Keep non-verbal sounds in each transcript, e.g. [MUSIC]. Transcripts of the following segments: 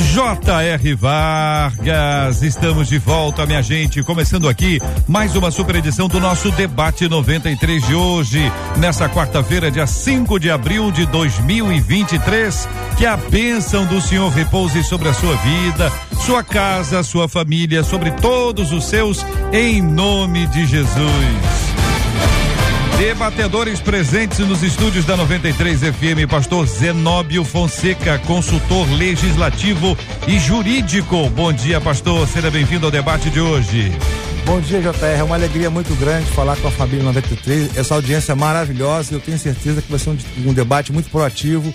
J.R. Vargas, estamos de volta, minha gente. Começando aqui mais uma super edição do nosso Debate 93 de hoje, nessa quarta-feira, dia 5 de abril de 2023. Que a bênção do Senhor repouse sobre a sua vida, sua casa, sua família, sobre todos os seus, em nome de Jesus. Debatedores presentes nos estúdios da 93 FM, pastor Zenóbio Fonseca, consultor legislativo e jurídico. Bom dia, pastor. Seja bem-vindo ao debate de hoje. Bom dia, JR. É uma alegria muito grande falar com a família 93. Essa audiência é maravilhosa eu tenho certeza que vai ser um, um debate muito proativo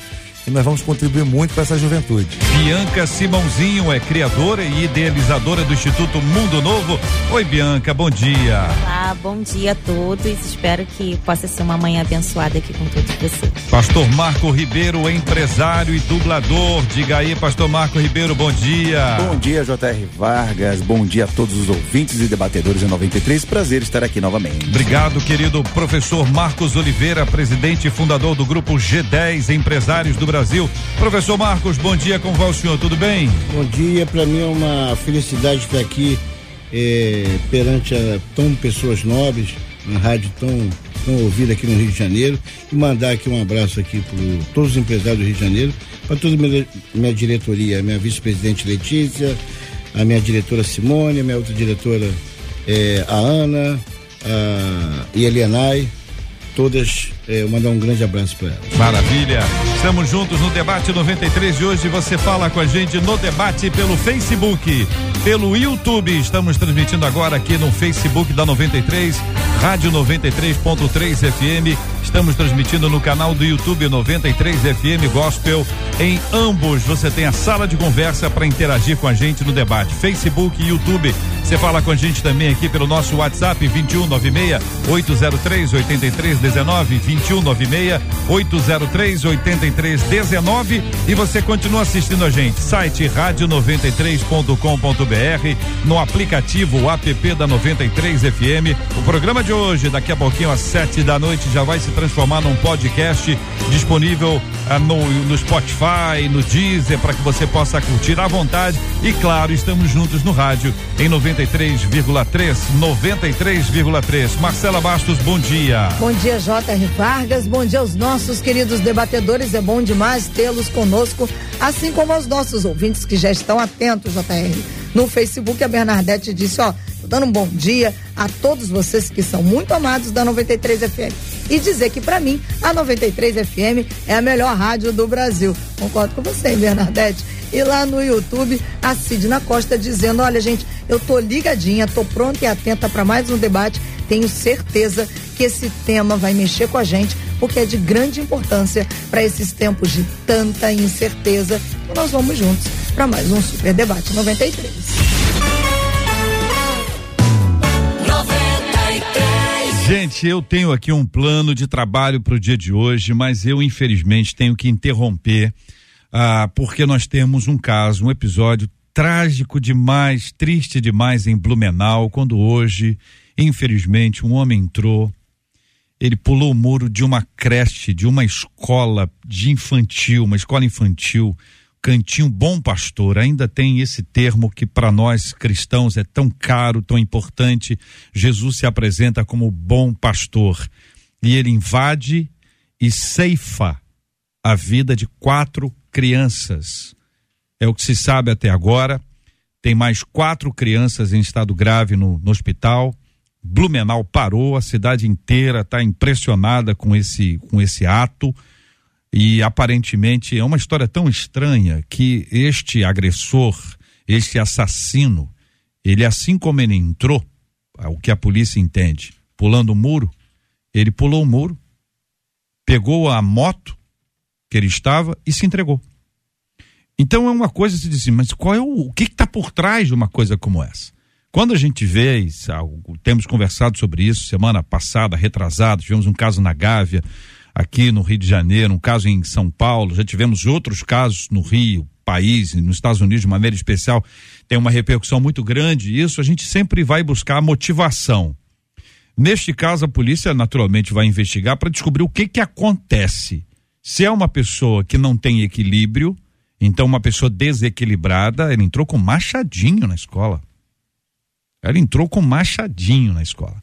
e nós vamos contribuir muito para essa juventude. Bianca Simãozinho é criadora e idealizadora do Instituto Mundo Novo. Oi, Bianca, bom dia. Olá, bom dia a todos. Espero que possa ser uma manhã abençoada aqui com todos vocês. Pastor Marco Ribeiro, empresário e dublador. Diga aí, Pastor Marco Ribeiro, bom dia. Bom dia, J.R. Vargas. Bom dia a todos os ouvintes e debatedores em 93. Prazer estar aqui novamente. Obrigado, querido professor Marcos Oliveira, presidente e fundador do grupo G10 Empresários do Brasil. Brasil. Professor Marcos, bom dia, como vai o senhor? Tudo bem? Bom dia, para mim é uma felicidade estar aqui é, perante a tão pessoas nobres, uma rádio tão, tão ouvida aqui no Rio de Janeiro e mandar aqui um abraço aqui para todos os empresários do Rio de Janeiro, para toda a minha, minha diretoria, a minha vice-presidente Letícia, a minha diretora Simone, a minha outra diretora é, a Ana, a Elianai, todas, eh, mandar um grande abraço para elas. Maravilha. Estamos juntos no debate 93 de hoje. Você fala com a gente no debate pelo Facebook, pelo YouTube. Estamos transmitindo agora aqui no Facebook da 93, Rádio 93.3 FM. Estamos transmitindo no canal do YouTube 93 FM Gospel. Em ambos você tem a sala de conversa para interagir com a gente no debate. Facebook e YouTube. Você fala com a gente também aqui pelo nosso WhatsApp 2196 803 8319 2196 803 8319 e você continua assistindo a gente. Site rádio93.com.br, no aplicativo app da 93 FM. O programa de hoje, daqui a pouquinho às sete da noite, já vai se transformar num podcast disponível ah, no, no Spotify, no Deezer, para que você possa curtir à vontade. E claro, estamos juntos no rádio em 93,3, 93,3. Marcela Bastos, bom dia. Bom dia, J.R. Vargas. Bom dia aos nossos queridos debatedores. É bom demais tê-los conosco, assim como aos nossos ouvintes que já estão atentos, J.R. No Facebook, a Bernadette disse: Ó, tô dando um bom dia a todos vocês que são muito amados da 93 FM. E dizer que, para mim, a 93 FM é a melhor rádio do Brasil. Concordo com você, Bernadette. E lá no YouTube, a Sidna Costa dizendo: Olha, gente, eu tô ligadinha, tô pronta e atenta para mais um debate. Tenho certeza que esse tema vai mexer com a gente, porque é de grande importância para esses tempos de tanta incerteza. E nós vamos juntos para mais um Super Debate 93. Gente, eu tenho aqui um plano de trabalho para o dia de hoje, mas eu infelizmente tenho que interromper, ah, porque nós temos um caso, um episódio trágico demais, triste demais em Blumenau, quando hoje, infelizmente, um homem entrou, ele pulou o muro de uma creche, de uma escola de infantil, uma escola infantil, Cantinho Bom Pastor, ainda tem esse termo que para nós cristãos é tão caro, tão importante. Jesus se apresenta como bom pastor e ele invade e ceifa a vida de quatro crianças. É o que se sabe até agora. Tem mais quatro crianças em estado grave no, no hospital. Blumenau parou, a cidade inteira está impressionada com esse, com esse ato. E aparentemente é uma história tão estranha que este agressor, este assassino, ele assim como ele entrou, o que a polícia entende, pulando o muro, ele pulou o muro, pegou a moto que ele estava e se entregou. Então é uma coisa se diz assim, mas qual é o, o que está por trás de uma coisa como essa? Quando a gente vê, isso, temos conversado sobre isso semana passada, retrasada, tivemos um caso na Gávea, aqui no Rio de Janeiro, um caso em São Paulo, já tivemos outros casos no Rio, país, nos Estados Unidos de maneira especial, tem uma repercussão muito grande. Isso a gente sempre vai buscar motivação. Neste caso, a polícia naturalmente vai investigar para descobrir o que que acontece. Se é uma pessoa que não tem equilíbrio, então uma pessoa desequilibrada, ela entrou com machadinho na escola. Ela entrou com machadinho na escola.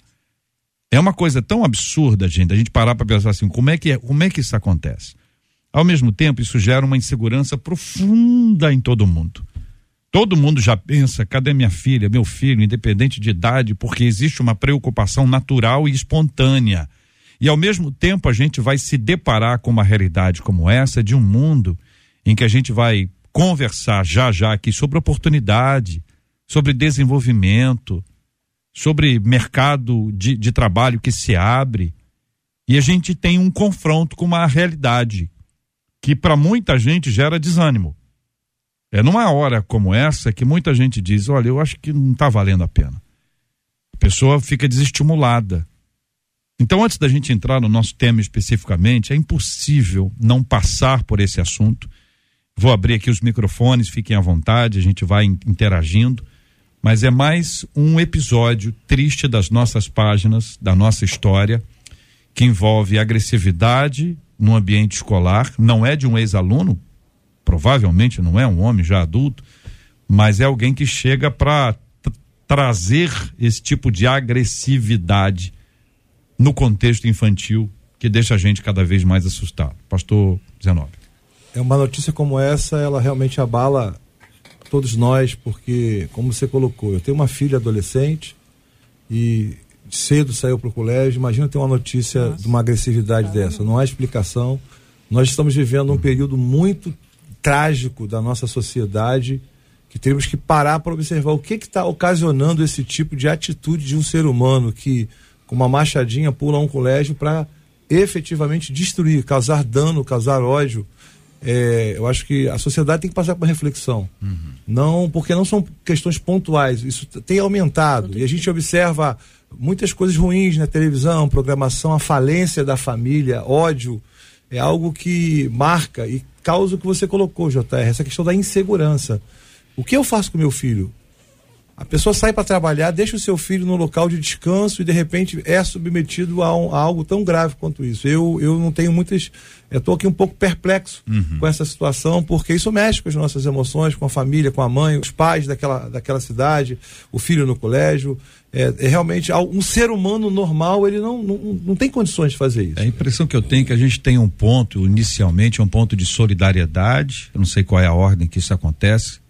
É uma coisa tão absurda, gente, a gente parar para pensar assim, como é que é, como é que isso acontece? Ao mesmo tempo, isso gera uma insegurança profunda em todo mundo. Todo mundo já pensa, cadê minha filha, meu filho, independente de idade, porque existe uma preocupação natural e espontânea. E ao mesmo tempo a gente vai se deparar com uma realidade como essa de um mundo em que a gente vai conversar já já aqui sobre oportunidade, sobre desenvolvimento, sobre mercado de, de trabalho que se abre. E a gente tem um confronto com uma realidade que para muita gente gera desânimo. É numa hora como essa que muita gente diz: olha, eu acho que não está valendo a pena. A pessoa fica desestimulada. Então, antes da gente entrar no nosso tema especificamente, é impossível não passar por esse assunto. Vou abrir aqui os microfones, fiquem à vontade, a gente vai interagindo mas é mais um episódio triste das nossas páginas, da nossa história, que envolve agressividade no ambiente escolar. Não é de um ex-aluno, provavelmente não é um homem já adulto, mas é alguém que chega para trazer esse tipo de agressividade no contexto infantil que deixa a gente cada vez mais assustado. Pastor Zenobio. É uma notícia como essa, ela realmente abala todos nós, porque, como você colocou, eu tenho uma filha adolescente e cedo saiu para o colégio. Imagina ter uma notícia Nossa. de uma agressividade Caramba. dessa. Não há explicação. Nós estamos vivendo um período muito trágico da nossa sociedade que temos que parar para observar o que está ocasionando esse tipo de atitude de um ser humano que, com uma machadinha, pula um colégio para efetivamente destruir, causar dano, causar ódio é, eu acho que a sociedade tem que passar por uma reflexão. Uhum. Não, porque não são questões pontuais. Isso tem aumentado. E a gente observa muitas coisas ruins na televisão, programação, a falência da família, ódio. É algo que marca e causa o que você colocou, JR, essa questão da insegurança. O que eu faço com meu filho? A pessoa sai para trabalhar, deixa o seu filho no local de descanso e de repente é submetido a, um, a algo tão grave quanto isso. Eu, eu não tenho muitas. Eu estou aqui um pouco perplexo uhum. com essa situação, porque isso mexe com as nossas emoções, com a família, com a mãe, os pais daquela, daquela cidade, o filho no colégio. É, é realmente um ser humano normal, ele não, não, não tem condições de fazer isso. A impressão que eu tenho é que a gente tem um ponto, inicialmente, um ponto de solidariedade. Eu não sei qual é a ordem que isso acontece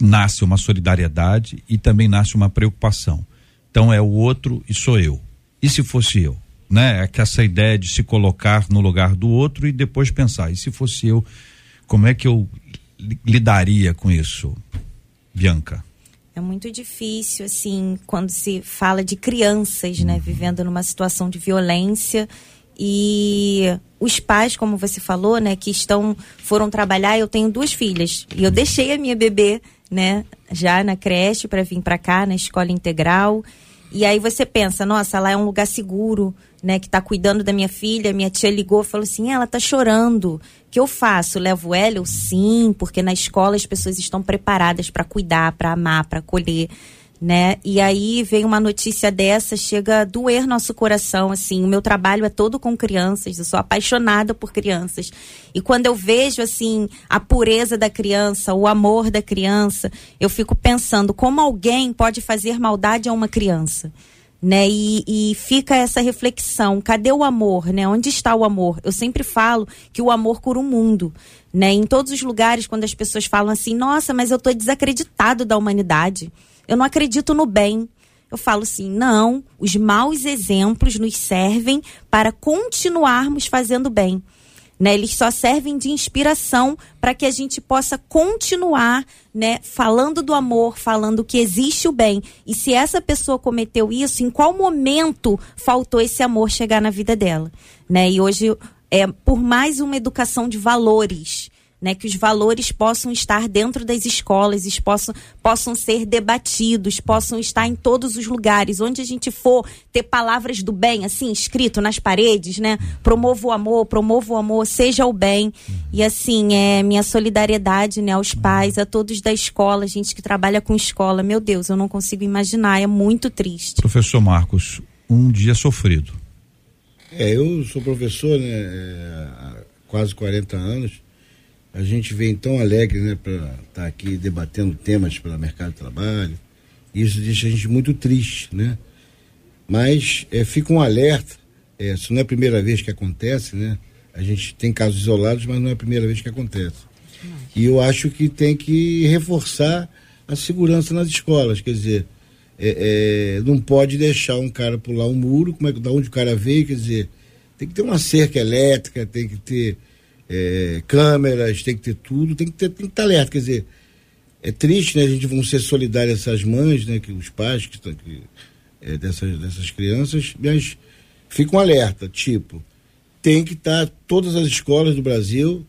nasce uma solidariedade e também nasce uma preocupação. Então é o outro e sou eu. E se fosse eu? Né? É que essa ideia de se colocar no lugar do outro e depois pensar, e se fosse eu, como é que eu lidaria com isso? Bianca. É muito difícil, assim, quando se fala de crianças, né, uhum. vivendo numa situação de violência e os pais, como você falou, né, que estão foram trabalhar, eu tenho duas filhas e eu deixei a minha bebê né, já na creche para vir para cá, na escola integral. E aí você pensa, nossa, lá é um lugar seguro, né, que tá cuidando da minha filha. Minha tia ligou e falou assim: ela tá chorando. O que eu faço? Levo ela? Eu sim, porque na escola as pessoas estão preparadas para cuidar, para amar, para acolher né? E aí vem uma notícia dessa, chega a doer nosso coração, assim. O meu trabalho é todo com crianças, eu sou apaixonada por crianças. E quando eu vejo, assim, a pureza da criança, o amor da criança, eu fico pensando como alguém pode fazer maldade a uma criança. Né? E, e fica essa reflexão, cadê o amor, né? Onde está o amor? Eu sempre falo que o amor cura o mundo, né? Em todos os lugares, quando as pessoas falam assim, nossa, mas eu estou desacreditado da humanidade eu não acredito no bem. Eu falo assim: não, os maus exemplos nos servem para continuarmos fazendo bem. Né? Eles só servem de inspiração para que a gente possa continuar né, falando do amor, falando que existe o bem. E se essa pessoa cometeu isso, em qual momento faltou esse amor chegar na vida dela? Né? E hoje é por mais uma educação de valores né? Que os valores possam estar dentro das escolas, possam, possam ser debatidos, possam estar em todos os lugares, onde a gente for ter palavras do bem, assim, escrito nas paredes, né? Promova o amor, promova o amor, seja o bem. E assim, é minha solidariedade, né, aos pais, a todos da escola, gente que trabalha com escola. Meu Deus, eu não consigo imaginar, é muito triste. Professor Marcos, um dia sofrido. É, eu sou professor, né, há quase 40 anos a gente vem tão alegre, né, para estar tá aqui debatendo temas para o mercado de trabalho. Isso deixa a gente muito triste, né? Mas é, fica um alerta, é, isso não é a primeira vez que acontece, né? A gente tem casos isolados, mas não é a primeira vez que acontece. E eu acho que tem que reforçar a segurança nas escolas, quer dizer, é, é, não pode deixar um cara pular um muro, como é da onde o cara veio, quer dizer, tem que ter uma cerca elétrica, tem que ter é, câmeras, tem que ter tudo, tem que ter, tem que estar alerta. Quer dizer, é triste, né? A gente vamos ser solidários essas mães, né? Que os pais que estão é, dessas, dessas crianças, mas fica um alerta, tipo, tem que estar todas as escolas do Brasil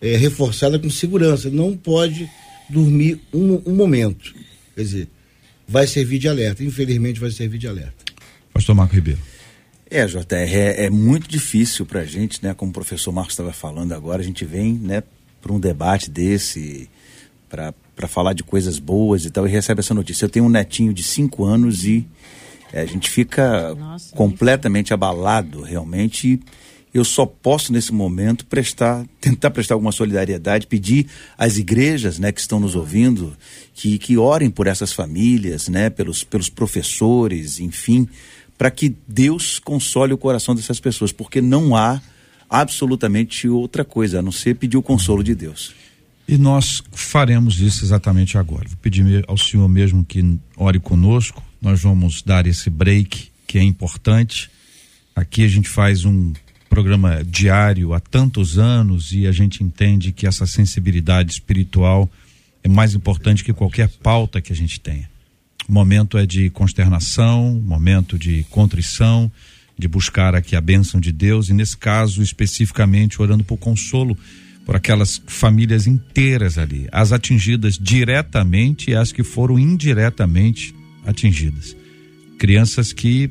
é, reforçadas com segurança. Não pode dormir um, um momento. Quer dizer, vai servir de alerta. Infelizmente vai servir de alerta. Pastor Marco Ribeiro. É, JR, é, é muito difícil para a gente, né? Como o professor Marcos estava falando agora, a gente vem, né, para um debate desse, para falar de coisas boas e tal, e recebe essa notícia. Eu tenho um netinho de cinco anos e é, a gente fica Nossa, completamente abalado, realmente. E eu só posso, nesse momento, prestar, tentar prestar alguma solidariedade, pedir às igrejas, né, que estão nos ouvindo, que, que orem por essas famílias, né, pelos, pelos professores, enfim para que Deus console o coração dessas pessoas, porque não há absolutamente outra coisa a não ser pedir o consolo de Deus. E nós faremos isso exatamente agora. Vou pedir ao Senhor mesmo que ore conosco. Nós vamos dar esse break que é importante. Aqui a gente faz um programa diário há tantos anos e a gente entende que essa sensibilidade espiritual é mais importante que qualquer pauta que a gente tenha. O momento é de consternação, momento de contrição, de buscar aqui a bênção de Deus e nesse caso especificamente orando por consolo por aquelas famílias inteiras ali, as atingidas diretamente e as que foram indiretamente atingidas. Crianças que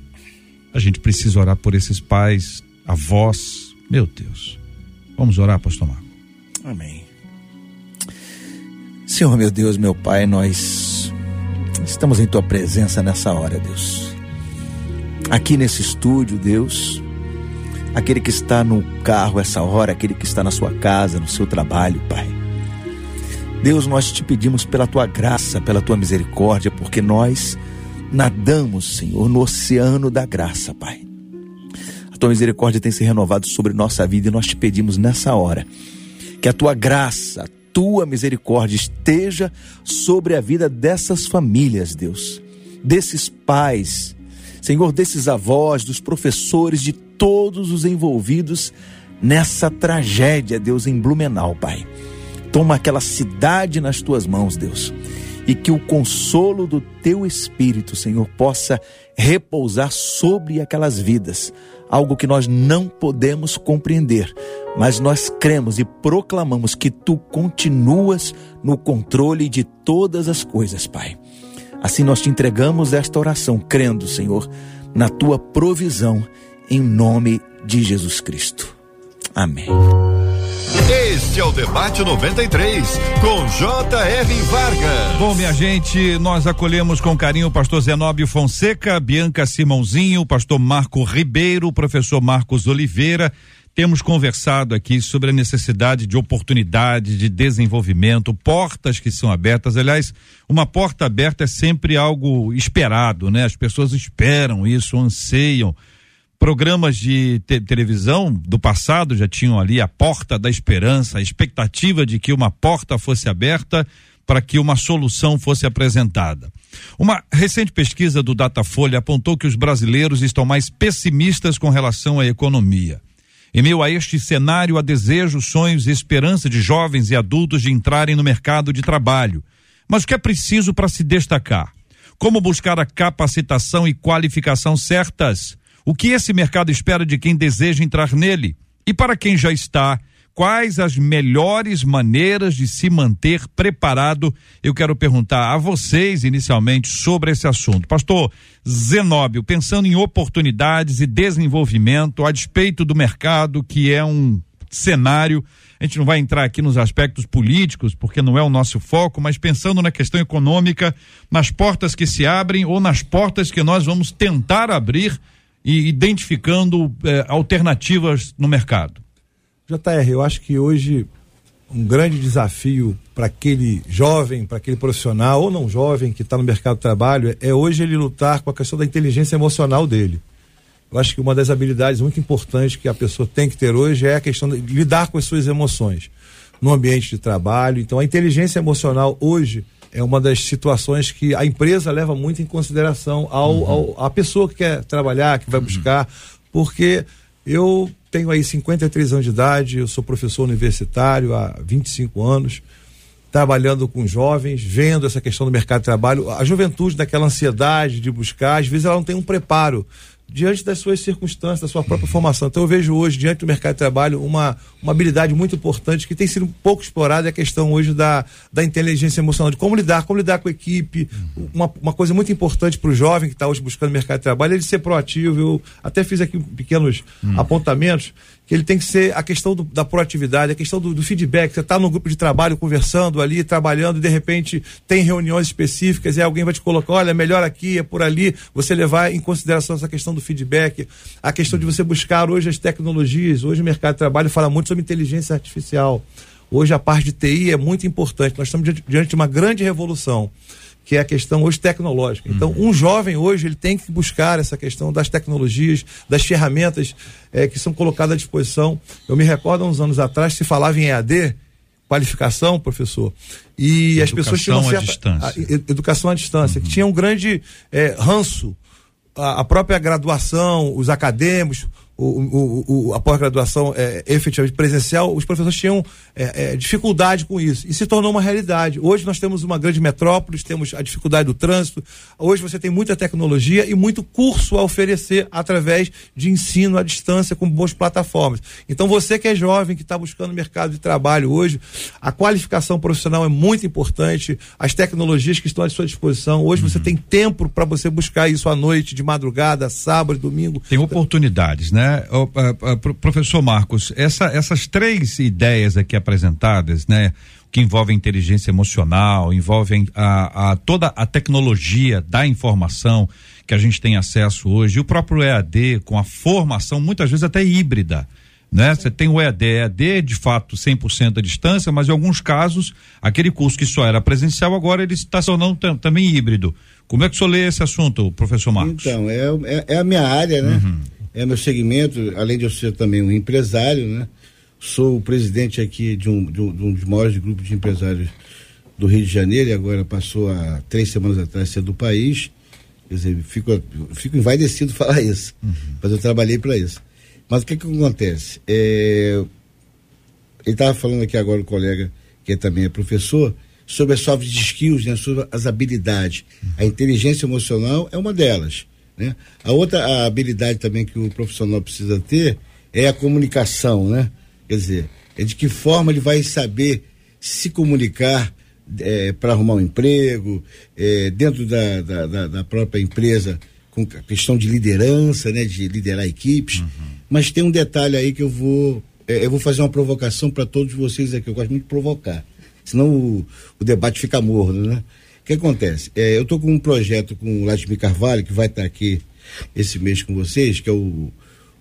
a gente precisa orar por esses pais, avós, meu Deus. Vamos orar, pastor Marco. Amém. Senhor, meu Deus, meu Pai, nós Estamos em tua presença nessa hora, Deus. Aqui nesse estúdio, Deus, aquele que está no carro essa hora, aquele que está na sua casa, no seu trabalho, Pai. Deus, nós te pedimos pela tua graça, pela tua misericórdia, porque nós nadamos, Senhor, no oceano da graça, Pai. A tua misericórdia tem se renovado sobre nossa vida e nós te pedimos nessa hora que a tua graça, tua misericórdia esteja sobre a vida dessas famílias, Deus, desses pais, Senhor, desses avós, dos professores, de todos os envolvidos nessa tragédia, Deus, em Blumenau, Pai. Toma aquela cidade nas tuas mãos, Deus, e que o consolo do teu espírito, Senhor, possa repousar sobre aquelas vidas algo que nós não podemos compreender, mas nós cremos e proclamamos que tu continuas no controle de todas as coisas, Pai. Assim nós te entregamos esta oração, crendo, Senhor, na tua provisão, em nome de Jesus Cristo. Amém. Este é o Debate 93, com J.R. Vargas. Bom, minha gente, nós acolhemos com carinho o pastor Zenóbio Fonseca, Bianca Simãozinho, o pastor Marco Ribeiro, o professor Marcos Oliveira. Temos conversado aqui sobre a necessidade de oportunidade, de desenvolvimento, portas que são abertas. Aliás, uma porta aberta é sempre algo esperado, né? As pessoas esperam isso, anseiam programas de te televisão do passado já tinham ali a porta da esperança, a expectativa de que uma porta fosse aberta para que uma solução fosse apresentada. Uma recente pesquisa do Datafolha apontou que os brasileiros estão mais pessimistas com relação à economia. Em meio a este cenário, há desejos, sonhos e esperança de jovens e adultos de entrarem no mercado de trabalho. Mas o que é preciso para se destacar? Como buscar a capacitação e qualificação certas? O que esse mercado espera de quem deseja entrar nele? E para quem já está, quais as melhores maneiras de se manter preparado. Eu quero perguntar a vocês inicialmente sobre esse assunto. Pastor Zenóbio, pensando em oportunidades e desenvolvimento a despeito do mercado, que é um cenário a gente não vai entrar aqui nos aspectos políticos, porque não é o nosso foco, mas pensando na questão econômica, nas portas que se abrem ou nas portas que nós vamos tentar abrir e identificando eh, alternativas no mercado. JR, eu acho que hoje um grande desafio para aquele jovem, para aquele profissional ou não jovem que está no mercado de trabalho é hoje ele lutar com a questão da inteligência emocional dele. Eu acho que uma das habilidades muito importantes que a pessoa tem que ter hoje é a questão de lidar com as suas emoções no ambiente de trabalho. Então, a inteligência emocional hoje é uma das situações que a empresa leva muito em consideração ao, uhum. ao a pessoa que quer trabalhar, que vai uhum. buscar, porque eu tenho aí 53 anos de idade, eu sou professor universitário há 25 anos, trabalhando com jovens, vendo essa questão do mercado de trabalho, a juventude daquela ansiedade de buscar, às vezes ela não tem um preparo diante das suas circunstâncias, da sua própria formação. Então eu vejo hoje, diante do mercado de trabalho, uma, uma habilidade muito importante que tem sido pouco explorada, é a questão hoje da, da inteligência emocional, de como lidar, como lidar com a equipe. Uma, uma coisa muito importante para o jovem que está hoje buscando mercado de trabalho é ele ser proativo. Eu até fiz aqui pequenos hum. apontamentos que ele tem que ser a questão do, da proatividade, a questão do, do feedback. Você está no grupo de trabalho conversando ali, trabalhando, e de repente tem reuniões específicas e alguém vai te colocar, olha, melhor aqui, é por ali. Você levar em consideração essa questão do feedback, a questão de você buscar hoje as tecnologias. Hoje o mercado de trabalho fala muito sobre inteligência artificial. Hoje a parte de TI é muito importante. Nós estamos diante de uma grande revolução que é a questão hoje tecnológica. Então, uhum. um jovem hoje ele tem que buscar essa questão das tecnologias, das ferramentas é, que são colocadas à disposição. Eu me recordo, uns anos atrás, se falava em EAD, qualificação, professor, e educação as pessoas tinham certa, à distância. A, educação à distância, uhum. que tinha um grande é, ranço a, própria graduação, os acadêmicos, o, o, a pós-graduação é, efetivamente presencial, os professores tinham é, é, dificuldade com isso. E se tornou uma realidade. Hoje nós temos uma grande metrópole, temos a dificuldade do trânsito. Hoje você tem muita tecnologia e muito curso a oferecer através de ensino à distância com boas plataformas. Então você que é jovem, que está buscando mercado de trabalho hoje, a qualificação profissional é muito importante, as tecnologias que estão à sua disposição. Hoje uhum. você tem tempo para você buscar isso à noite, de madrugada, sábado, domingo. Tem oportunidades, né? Né, o, a, a, professor Marcos, essa, essas três ideias aqui apresentadas, né, que envolvem inteligência emocional, envolvem a, a, toda a tecnologia da informação que a gente tem acesso hoje, e o próprio EAD com a formação, muitas vezes até híbrida. Né? Você tem o EAD, EAD de fato 100% à distância, mas em alguns casos, aquele curso que só era presencial, agora ele está se tornando também híbrido. Como é que o senhor lê esse assunto, professor Marcos? Então, é, é, é a minha área, né? Uhum é meu segmento, além de eu ser também um empresário, né? Sou o presidente aqui de um, de um, de um dos maiores grupos de empresários do Rio de Janeiro e agora passou há três semanas atrás a ser do país. Quer dizer, fico, fico envaidecido falar isso, uhum. mas eu trabalhei para isso. Mas o que que acontece? É, ele estava falando aqui agora o colega, que também é professor, sobre as soft skills, né, sobre as habilidades. Uhum. A inteligência emocional é uma delas. Né? A outra a habilidade também que o profissional precisa ter é a comunicação, né? Quer dizer, é de que forma ele vai saber se comunicar é, para arrumar um emprego, é, dentro da, da, da, própria empresa, com a questão de liderança, né? De liderar equipes. Uhum. Mas tem um detalhe aí que eu vou. É, eu vou fazer uma provocação para todos vocês aqui. Eu gosto muito de provocar. Senão o, o debate fica morno, né? Que acontece? É, eu estou com um projeto com o Vladimir Carvalho, que vai estar tá aqui esse mês com vocês, que é o,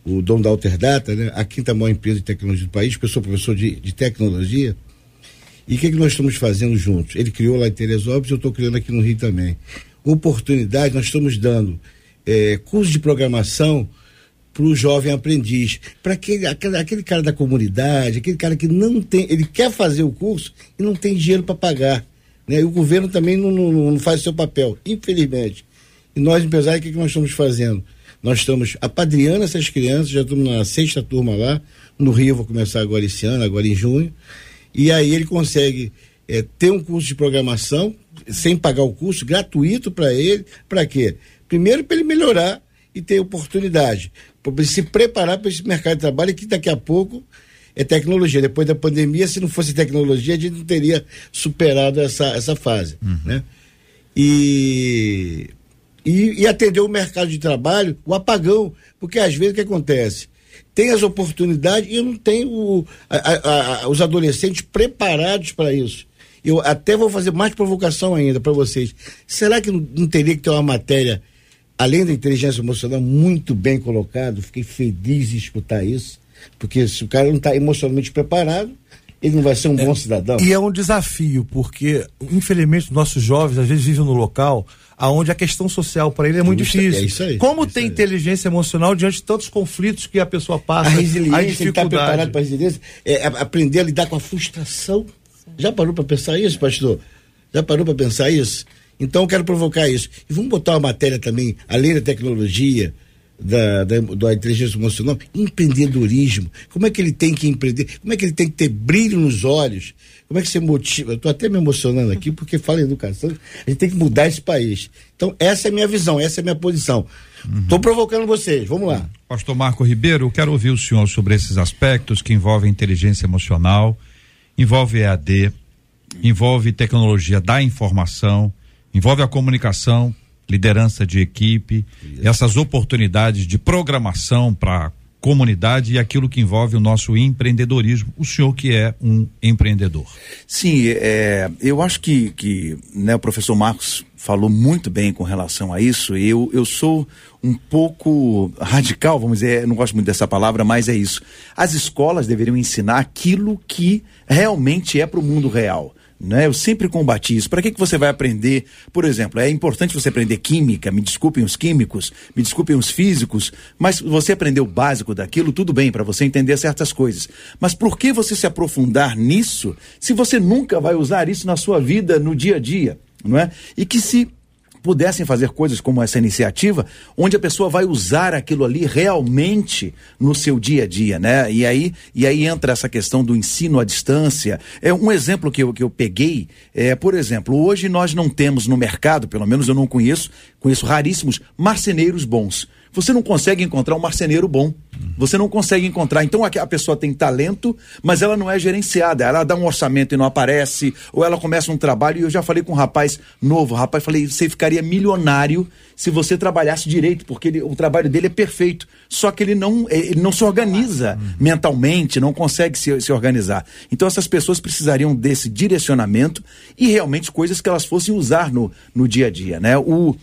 o dono da Alterdata, né? a quinta maior empresa de tecnologia do país, porque eu sou professor de, de tecnologia. E o que, que nós estamos fazendo juntos? Ele criou lá em Teresópolis, eu estou criando aqui no Rio também. Oportunidade, nós estamos dando é, curso de programação para o jovem aprendiz, para aquele, aquele, aquele cara da comunidade, aquele cara que não tem, ele quer fazer o curso e não tem dinheiro para pagar. Né? E o governo também não, não, não faz seu papel, infelizmente. E nós, empresários, o que, que nós estamos fazendo? Nós estamos apadrinhando essas crianças, já estamos na sexta turma lá, no Rio, vou começar agora esse ano, agora em junho. E aí ele consegue é, ter um curso de programação, sem pagar o curso, gratuito para ele. Para quê? Primeiro, para ele melhorar e ter oportunidade, para se preparar para esse mercado de trabalho que daqui a pouco é tecnologia. Depois da pandemia, se não fosse tecnologia, a gente não teria superado essa, essa fase. Né? E, e, e atender o mercado de trabalho, o apagão, porque às vezes o que acontece? Tem as oportunidades e não tem o, a- a- a- os adolescentes preparados para isso. Eu até vou fazer mais provocação ainda para vocês. Será que não, não teria que ter uma matéria, além da inteligência emocional, muito bem colocado? Fiquei feliz em escutar isso. Porque se o cara não está emocionalmente preparado, ele não vai ser um bom cidadão. E é um desafio, porque, infelizmente, nossos jovens às vezes vivem no local onde a questão social para ele é muito Justa- difícil. é isso aí, Como é isso tem aí. inteligência emocional diante de tantos conflitos que a pessoa passa, a resiliência, ele está dificuldade. preparado para a resiliência, é, a- aprender a lidar com a frustração. Já parou para pensar isso, pastor? Já parou para pensar isso? Então eu quero provocar isso. E vamos botar uma matéria também, além da tecnologia, da, da, da inteligência emocional, empreendedorismo. Como é que ele tem que empreender? Como é que ele tem que ter brilho nos olhos? Como é que você motiva? Eu estou até me emocionando aqui porque fala em educação. A gente tem que mudar esse país. Então, essa é a minha visão, essa é a minha posição. Estou provocando vocês, vamos lá. Pastor Marco Ribeiro, eu quero ouvir o senhor sobre esses aspectos que envolvem inteligência emocional, envolve EAD, envolve tecnologia da informação, envolve a comunicação, liderança de equipe, essas oportunidades de programação para a comunidade e aquilo que envolve o nosso empreendedorismo. O senhor que é um empreendedor. Sim, é, eu acho que, que né, o professor Marcos falou muito bem com relação a isso. Eu, eu sou um pouco radical, vamos dizer, não gosto muito dessa palavra, mas é isso. As escolas deveriam ensinar aquilo que realmente é para o mundo real. Né? Eu sempre combati isso. Para que, que você vai aprender? Por exemplo, é importante você aprender química, me desculpem os químicos, me desculpem os físicos, mas você aprender o básico daquilo, tudo bem, para você entender certas coisas. Mas por que você se aprofundar nisso se você nunca vai usar isso na sua vida, no dia a dia? Não é? E que se pudessem fazer coisas como essa iniciativa, onde a pessoa vai usar aquilo ali realmente no seu dia a dia, né? E aí, e aí entra essa questão do ensino à distância. É um exemplo que eu, que eu peguei, é, por exemplo, hoje nós não temos no mercado, pelo menos eu não conheço, conheço raríssimos marceneiros bons. Você não consegue encontrar um marceneiro bom. Você não consegue encontrar. Então a, pessoa tem talento, mas ela não é gerenciada. Ela dá um orçamento e não aparece, ou ela começa um trabalho. E eu já falei com um rapaz novo, rapaz, falei, você ficaria milionário se você trabalhasse direito, porque ele- o trabalho dele é perfeito. Só que ele não, eh, ele não se organiza mentalmente, não consegue se, se organizar. Então essas pessoas precisariam desse direcionamento e realmente coisas que elas fossem usar no, no dia a dia, né? O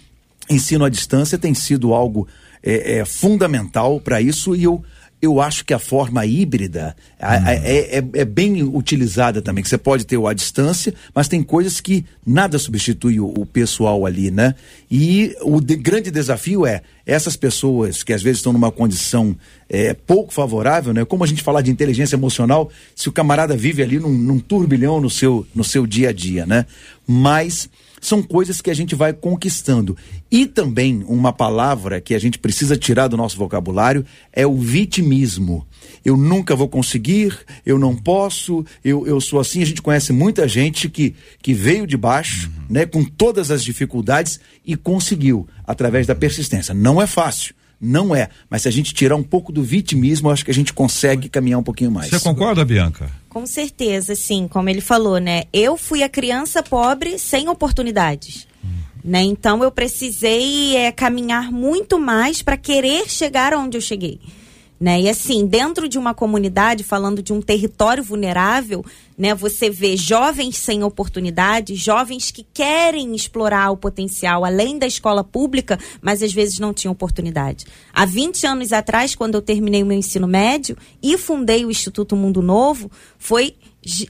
ensino à distância tem sido algo é, é, fundamental para isso e eu, eu acho que a forma híbrida a- é, é- é bem utilizada também, que você pode ter o à distância, mas tem coisas que nada substitui o, o pessoal ali, né? E o de- grande desafio é essas pessoas que às vezes estão numa condição é, pouco favorável, né? Como a gente falar de inteligência emocional, se o camarada vive ali num, num turbilhão no seu, no seu dia a dia, né? Mas são coisas que a gente vai conquistando. E também uma palavra que a gente precisa tirar do nosso vocabulário é o vitimismo. Eu nunca vou conseguir, eu não posso, eu, eu sou assim. A gente conhece muita gente que, que veio de baixo, né, com todas as dificuldades e conseguiu, através da persistência. Não é fácil, não é. Mas se a gente tirar um pouco do vitimismo, eu acho que a gente consegue caminhar um pouquinho mais. Você concorda, Bianca? Com certeza, sim, como ele falou, né? Eu fui a criança pobre sem oportunidades. Né? Então eu precisei é, caminhar muito mais para querer chegar onde eu cheguei. Né? E assim, dentro de uma comunidade, falando de um território vulnerável, né, você vê jovens sem oportunidade, jovens que querem explorar o potencial além da escola pública, mas às vezes não tinham oportunidade. Há 20 anos atrás, quando eu terminei o meu ensino médio e fundei o Instituto Mundo Novo, foi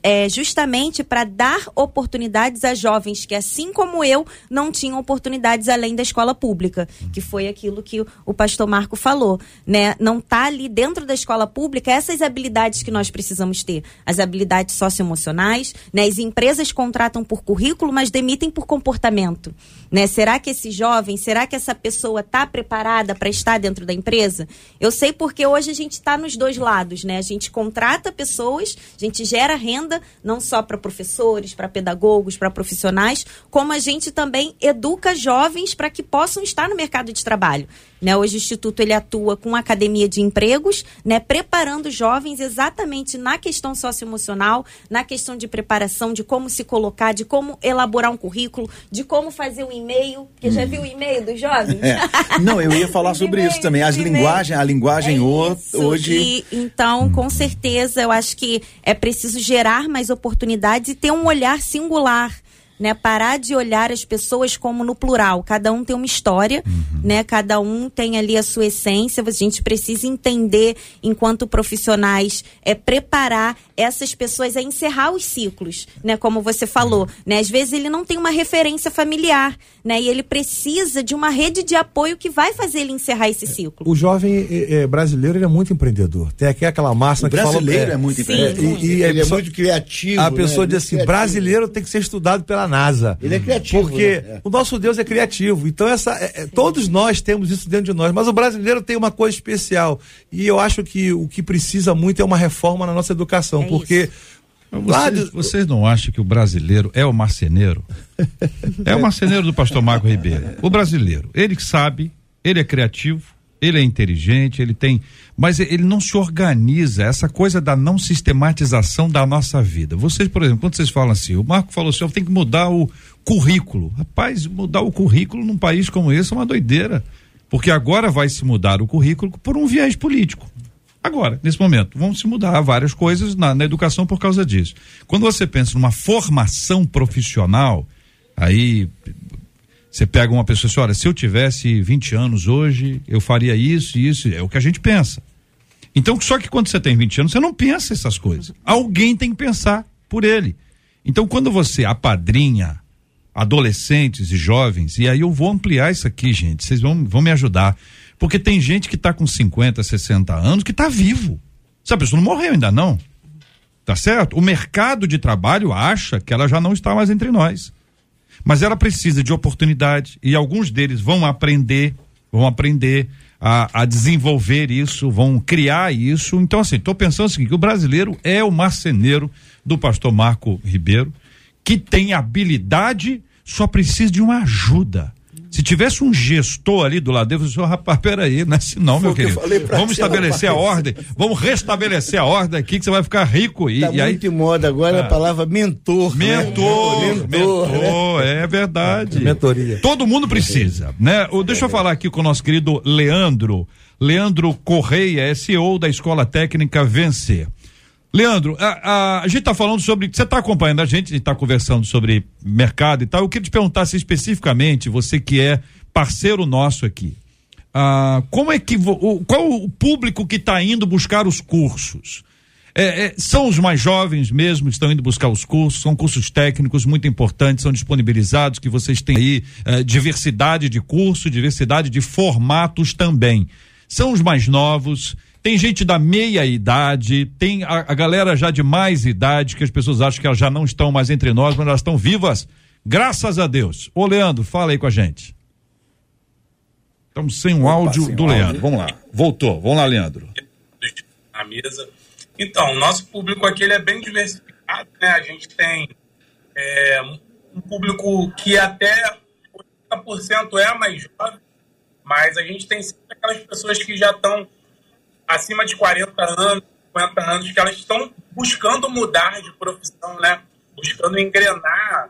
é, justamente para dar oportunidades a jovens que, assim como eu, não tinham oportunidades além da escola pública, que foi aquilo que o, pastor Marco falou, né? Não tá ali dentro da escola pública essas habilidades que nós precisamos ter, as habilidades socioemocionais, né? As empresas contratam por currículo, mas demitem por comportamento, né? Será que esse jovem, será que essa pessoa está preparada para estar dentro da empresa? Eu sei porque hoje a gente está nos dois lados, né? A gente contrata pessoas, a gente gera renda não só para professores, para pedagogos, para profissionais, como a gente também educa jovens para que possam estar no mercado de trabalho. Né? Hoje o Instituto ele atua com academia de empregos, né? preparando jovens exatamente na questão socioemocional, na questão de preparação, de como se colocar, de como elaborar um currículo, de como fazer um e-mail. Porque hum. já viu o e-mail dos jovens? É. Não, eu ia falar [LAUGHS] sobre isso também. As linguagem, a linguagem é hoje. E, então, com certeza, eu acho que é preciso gerar mais oportunidades e ter um olhar singular né? Parar de olhar as pessoas como no plural. Cada um tem uma história, uhum. né? Cada um tem ali a sua essência. A gente precisa entender, enquanto profissionais, é preparar essas pessoas a encerrar os ciclos, né? Como você falou, né? Às vezes ele não tem uma referência familiar, né? E ele precisa de uma rede de apoio que vai fazer ele encerrar esse ciclo. O jovem é, brasileiro ele é muito empreendedor. Tem aqui aquela máxima o que brasileiro fala, é, é muito empreendedor. E, e, ele é muito criativo. A né? pessoa diz assim: criativo. brasileiro tem que ser estudado pela NASA. Ele é criativo. Porque né? o nosso Deus é criativo. Então, essa, é, é, todos nós temos isso dentro de nós. Mas o brasileiro tem uma coisa especial. E eu acho que o que precisa muito é uma reforma na nossa educação. É porque. Vocês, vocês, não acham que o brasileiro é o marceneiro? é o marceneiro do pastor Marco Ribeiro. O brasileiro, ele sabe, ele é criativo, ele é inteligente, ele tem mas ele não se organiza, essa coisa da não sistematização da nossa vida. Vocês, por exemplo, quando vocês falam assim, o Marco falou assim, tem que mudar o currículo. Rapaz, mudar o currículo num país como esse é uma doideira. Porque agora vai se mudar o currículo por um viés político. Agora, nesse momento, vão se mudar várias coisas na, na educação por causa disso. Quando você pensa numa formação profissional, aí você pega uma pessoa e diz, olha, se eu tivesse 20 anos hoje, eu faria isso e isso, é o que a gente pensa. Então, só que quando você tem 20 anos, você não pensa essas coisas. Alguém tem que pensar por ele. Então, quando você apadrinha adolescentes e jovens, e aí eu vou ampliar isso aqui, gente, vocês vão, vão me ajudar. Porque tem gente que está com 50, 60 anos que está vivo. Essa pessoa não morreu ainda não. Tá certo? O mercado de trabalho acha que ela já não está mais entre nós. Mas ela precisa de oportunidade e alguns deles vão aprender, vão aprender a, a, desenvolver isso, vão criar isso. Então, assim, estou pensando o seguinte: que o brasileiro é o marceneiro do pastor Marco Ribeiro, que tem habilidade, só precisa de uma ajuda. Se tivesse um gestor ali do lado dele, você rapaz, peraí, não é assim não, meu querido. Vamos estabelecer a ordem, vamos restabelecer a ordem aqui que você vai ficar rico. E, tá e muito em moda agora ah. a palavra mentor. Mentor, né? mentor, mentor né? é verdade. Mentoria. Todo mundo precisa, né? O, deixa eu falar aqui com o nosso querido Leandro, Leandro Correia, SEO da Escola Técnica Vencer. Leandro, a, a, a gente está falando sobre. Você está acompanhando a gente, está conversando sobre mercado e tal. Eu queria te perguntar se especificamente, você que é parceiro nosso aqui, ah, como é que. O, qual o público que está indo buscar os cursos? É, é, são os mais jovens mesmo que estão indo buscar os cursos, são cursos técnicos muito importantes, são disponibilizados, que vocês têm aí é, diversidade de curso, diversidade de formatos também. São os mais novos, tem gente da meia idade, tem a, a, galera já de mais idade, que as pessoas acham que elas já não estão mais entre nós, mas elas estão vivas, graças a Deus. Ô, Leandro, fala aí com a gente. Estamos sem o áudio sem do áudio. Leandro. Vamos lá. Voltou. Vamos lá, Leandro. Na mesa. Então, o nosso público aqui ele é bem diversificado, né? A gente tem é, um público que até 80% é mais jovem, mas a gente tem sempre aquelas pessoas que já estão acima de 40 anos, 50 anos, que elas estão buscando mudar de profissão, né? Buscando engrenar,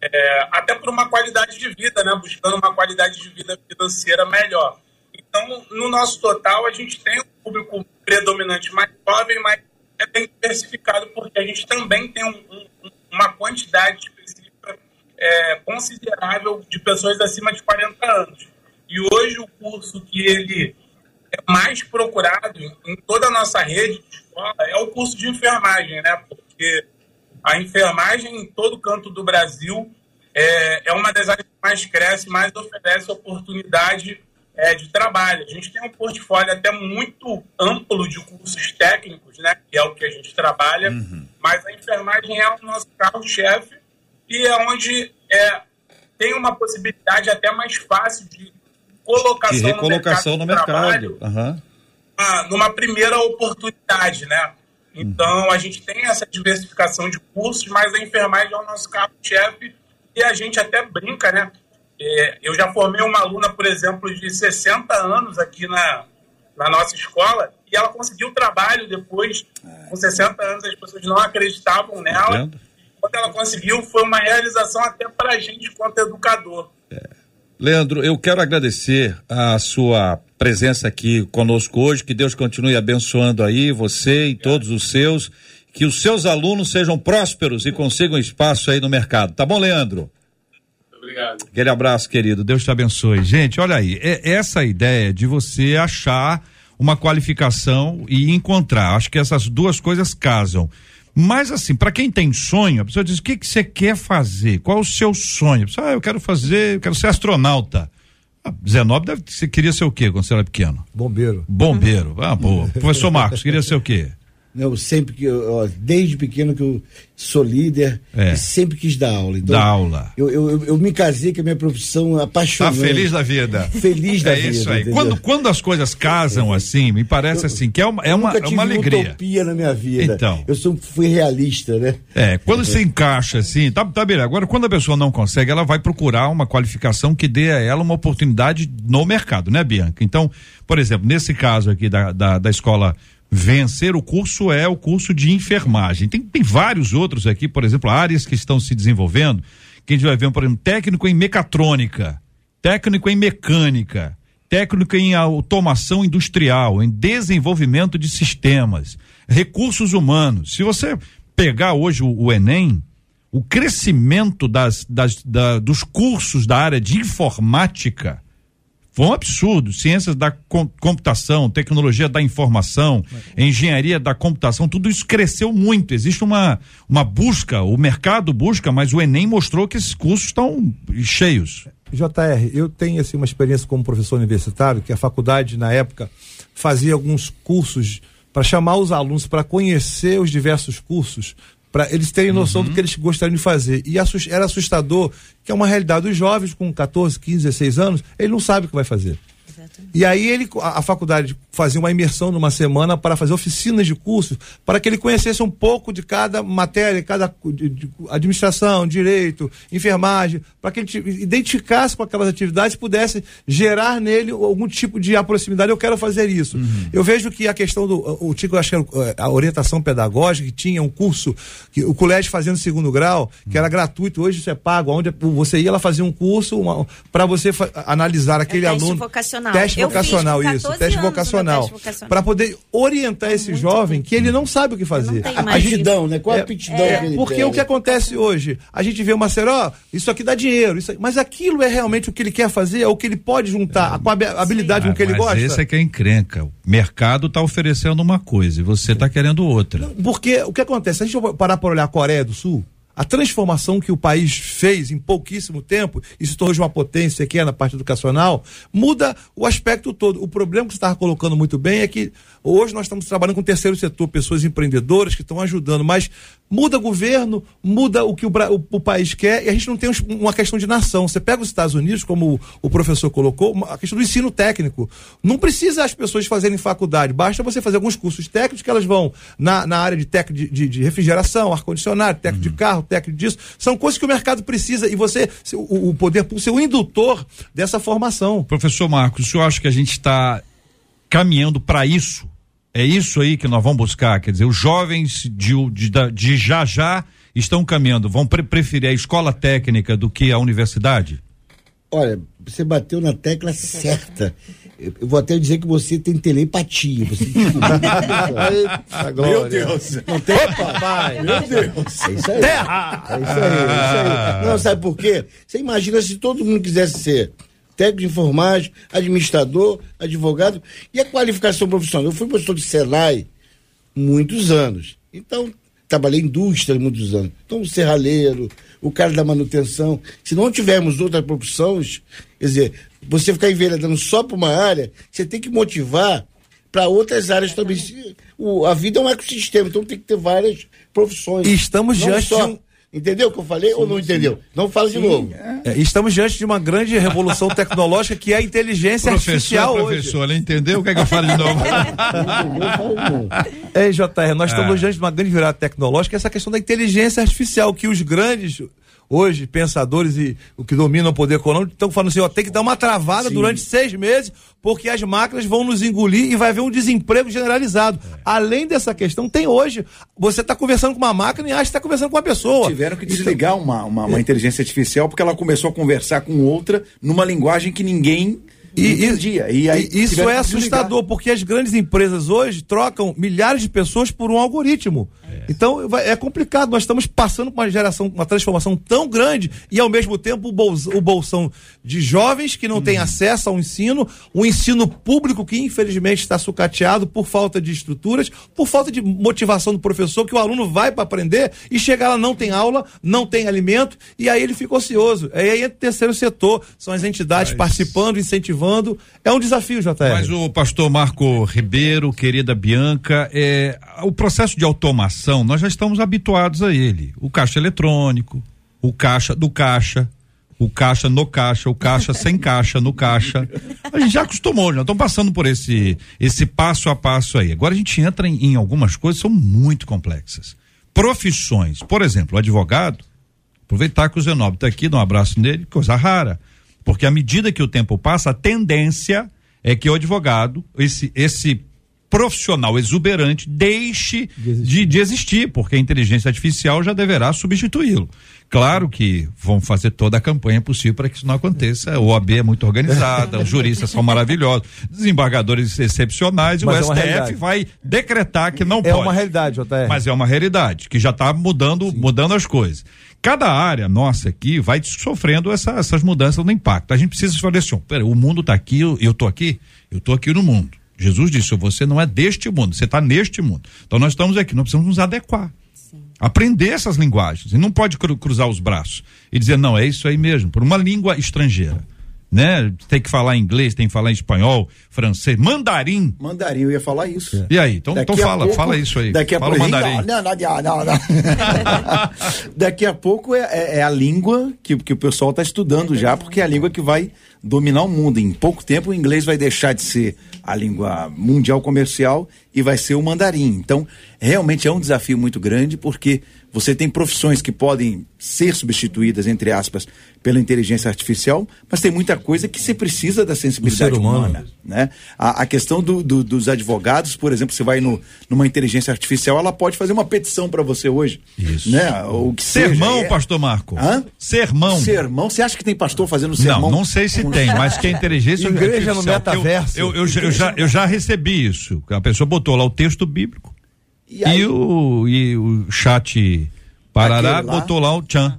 é, até por uma qualidade de vida, né? Buscando uma qualidade de vida financeira melhor. Então, no nosso total, a gente tem um público predominante mais jovem, mas é bem diversificado, porque a gente também tem um, um, uma quantidade específica é, considerável de pessoas acima de 40 anos. E hoje o curso que ele mais procurado em toda a nossa rede de escola é o curso de enfermagem, né? Porque a enfermagem em todo canto do Brasil é, é uma das áreas que mais cresce, mais oferece oportunidade é, de trabalho. A gente tem um portfólio até muito amplo de cursos técnicos, né? Que é o que a gente trabalha, uhum. mas a enfermagem é o nosso carro-chefe e é onde é, tem uma possibilidade até mais fácil de colocação, de recolocação no mercado, no mercado. Trabalho, uhum. numa primeira oportunidade, né? Então uhum. a gente tem essa diversificação de cursos, mas a enfermagem é o nosso carro-chefe e a gente até brinca, né? É, eu já formei uma aluna, por exemplo, de 60 anos aqui na, na nossa escola e ela conseguiu trabalho depois, com 60 anos, as pessoas não acreditavam nela. Quando ela conseguiu, foi uma realização até para a gente, quanto educador. Leandro, eu quero agradecer a sua presença aqui conosco hoje, que Deus continue abençoando aí você e todos os seus, que os seus alunos sejam prósperos e consigam espaço aí no mercado. Tá bom, Leandro? Obrigado. Aquele abraço, querido. Deus te abençoe. Gente, olha aí, é essa ideia de você achar uma qualificação e encontrar. Acho que essas duas coisas casam. Mas assim, para quem tem sonho, a pessoa diz: o que que você quer fazer? Qual é o seu sonho? A pessoa, ah, eu quero fazer, eu quero ser astronauta. Ah, 19 deve, você queria ser o quê quando você era pequeno? Bombeiro. Bombeiro. Ah, boa. Professor Marcos, queria ser o quê? Eu sempre que, eu, desde pequeno que eu sou líder É. e sempre quis dar aula. Então, Da aula. Eu, eu, eu- me casei com a minha profissão Tá apaixonante. feliz da vida. Feliz da é vida. isso aí. entendeu? Quando, quando as coisas casam assim, me parece assim, que é uma, é uma, Nunca é tive uma alegria. utopia na minha vida. Então. Eu sou, fui realista, né? É, quando se encaixa assim, tá, tá beleza. Agora, quando a pessoa não consegue, ela vai procurar uma qualificação que dê a ela uma oportunidade no mercado, né, Bianca? Então, por exemplo, nesse caso aqui da, da, da escola Vencer, o curso é o curso de enfermagem. Tem, tem vários outros aqui, por exemplo, áreas que estão se desenvolvendo, que a gente vai ver, por exemplo, técnico em mecatrônica, técnico em mecânica, técnico em automação industrial, em desenvolvimento de sistemas, recursos humanos. Se você pegar hoje o, o Enem, o crescimento das, das, da- dos cursos da área de informática foi um absurdo. Ciências da com- computação, tecnologia da informação, engenharia da computação, tudo isso cresceu muito. Existe uma, uma busca, o mercado busca, mas o Enem mostrou que esses cursos estão cheios. JR, eu tenho assim uma experiência como professor universitário, que a faculdade na época fazia alguns cursos para chamar os alunos para conhecer os diversos cursos, para eles terem noção do que eles gostariam de fazer. E era assustador, que é uma realidade dos jovens com 14, 15, 16 anos, ele não sabe o que vai fazer. E aí ele, a, a faculdade fazia uma imersão numa semana para fazer oficinas de cursos, para que ele conhecesse um pouco de cada matéria, cada de- de administração, direito, enfermagem, para que ele te- identificasse com aquelas atividades e pudesse gerar nele algum tipo de proximidade. Eu quero fazer isso. Eu vejo que a questão do o Tico, eu acho que era, eh, a orientação pedagógica, que tinha um curso que o colégio fazia no segundo grau, que era gratuito, hoje isso é pago, onde você ia, ela fazia um curso para você fa- analisar aquele É aluno. vocacional. Teste Eu fiz vocacional, isso. 14 Teste vocacional. teste vocacional. Para poder orientar esse jovem que ele não sabe o que fazer. A Aptidão, né? Qual a é, aptidão é, que ele porque tem, o que né? acontece hoje, a gente vê uma série, ó, isso aqui dá dinheiro, isso, mas aquilo é realmente o que ele quer fazer, é o que ele pode juntar com a habi- habilidade com que ele Ah, mas gosta. esse é que é encrenca. O mercado está oferecendo uma coisa e você está querendo outra. Porque o que acontece? Se a gente parar para olhar a Coreia do Sul, a transformação que o país fez em pouquíssimo tempo e se tornou de uma potência que é na parte educacional, muda o aspecto todo. O problema que você estava colocando muito bem é que hoje nós estamos trabalhando com o terceiro setor, pessoas empreendedoras que estão ajudando, mas muda governo, muda o que o, o- o país quer e a gente não tem uma questão de nação. Você pega os Estados Unidos, como o, o professor colocou, uma- a questão do ensino técnico. Não precisa as pessoas fazerem faculdade, basta você fazer alguns cursos técnicos que elas vão na, na área de técnico de, de- de refrigeração, ar-condicionado, técnico de carro, técnico disso. São coisas que o mercado precisa e você, o, o poder público, ser o indutor dessa formação. Professor Marcos, o senhor acha que a gente está caminhando para isso? É isso aí que nós vamos buscar? Quer dizer, os jovens de, de, de já já estão caminhando, vão pre- preferir a escola técnica do que a universidade? Olha, você bateu na tecla certa. Eu eu vou até dizer que você tem telepatia. Você [LAUGHS] Meu Deus. Não tem papai. Meu Deus. É isso aí. Terra! É isso aí, é isso aí. Não, sabe por quê? Você imagina se todo mundo quisesse ser técnico de administrador, advogado e a qualificação profissional. Eu fui professor de Senai muitos anos. Então, trabalhei em indústria muitos anos. Então, o serralheiro, o cara da manutenção. Se não tivermos outras profissões, quer dizer, você ficar enveredando só para uma área, você tem que motivar para outras áreas também. O- a vida é um ecossistema, então tem que ter várias profissões. E estamos Não diante só- de um- Entendeu o que eu falei ou não entendeu? Não fala de novo. É, estamos diante de uma grande revolução [LAUGHS] tecnológica que é a inteligência artificial Professor, hoje. professor, ele entendeu? O que é que eu falo de novo? [LAUGHS] É, JR, nós Ah. estamos diante de uma grande virada tecnológica, essa questão da inteligência artificial, que os grandes, hoje, pensadores e o que dominam o poder econômico, estão falando assim, ó, tem que dar uma travada Sim. durante seis meses, porque as máquinas vão nos engolir e vai haver um desemprego generalizado. Além dessa questão, tem hoje, você está conversando com uma máquina e acha que está conversando com uma pessoa. Tiveram que desligar uma, uma, uma inteligência artificial porque ela começou a conversar com outra numa linguagem que ninguém E, entendia. E, aí e isso é assustador, porque as grandes empresas hoje trocam milhares de pessoas por um algoritmo. Então vai- é complicado. Nós estamos passando por uma geração, uma transformação tão grande e ao mesmo tempo o, bols- o bolsão de jovens que não têm acesso ao ensino, um ensino público que infelizmente está sucateado por falta de estruturas, por falta de motivação do professor, que o aluno vai para aprender e chega lá não tem aula, não tem alimento e aí ele fica ocioso. Aí entra o terceiro setor, são as entidades participando, incentivando. É um desafio, JR. Mas o pastor Marco Ribeiro, querida Bianca, é, o processo de automação, nós já estamos habituados a ele. O caixa eletrônico, o caixa do caixa, o caixa no caixa, o caixa sem caixa no caixa. A gente já acostumou, já estamos passando por esse esse passo a passo aí. Agora a gente entra em, em algumas coisas que são muito complexas. Profissões, por exemplo, o advogado, aproveitar que o Zenobio está aqui, dar um abraço nele, coisa rara. Porque à medida que o tempo passa, a tendência é que o advogado, esse, esse profissional exuberante, deixe de, de existir, porque a inteligência artificial já deverá substituí-lo. Claro que vão fazer toda a campanha possível para que isso não aconteça. A OAB é muito organizada, os juristas são maravilhosos, desembargadores excepcionais, Mas e é o uma STF vai decretar que não É pode. uma realidade, JR. Mas é uma realidade que já está mudando, mudando as coisas. Cada área nossa aqui vai sofrendo essa- essas mudanças no impacto. A gente precisa falar assim, pera, o mundo está aqui, eu, tô aqui, eu tô aqui no mundo. Jesus disse, você não é deste mundo, você está neste mundo. Então nós estamos aqui, nós precisamos nos adequar. Aprender essas linguagens. E não pode cru- cruzar os braços e dizer, não, é isso aí mesmo, por uma língua estrangeira. Né? Tem que falar inglês, tem que falar espanhol, francês, mandarim. Mandarim, eu ia falar isso. E aí? Então, então Daqui fala, pouco- fala isso aí. Daqui a fala pouco. mandarim. Não, não, não, não, não. [LAUGHS] daqui a pouco é, é- é a língua que, que o pessoal está estudando já, porque é a língua que vai dominar o mundo. Em pouco tempo o inglês vai deixar de ser a língua mundial comercial e vai ser o mandarim. Então, realmente é um desafio muito grande, porque você tem profissões que podem ser substituídas, entre aspas, pela inteligência artificial, mas tem muita coisa que você precisa da sensibilidade humana né? A, a questão do- do- dos advogados, por exemplo, você vai no, numa inteligência artificial, ela pode fazer uma petição para você hoje. Isso. Né? O que Sermão, seja, é- pastor Marco. Hã? Sermão. Sermão? Você acha que tem pastor fazendo sermão? Não, não sei se tem, mas que a inteligência Igreja no artificial, metaverso. Eu, eu, eu, eu já, eu já recebi isso. A pessoa botou lá o texto bíblico E aí, e, o, e o chat Parará lá? botou lá o tchan.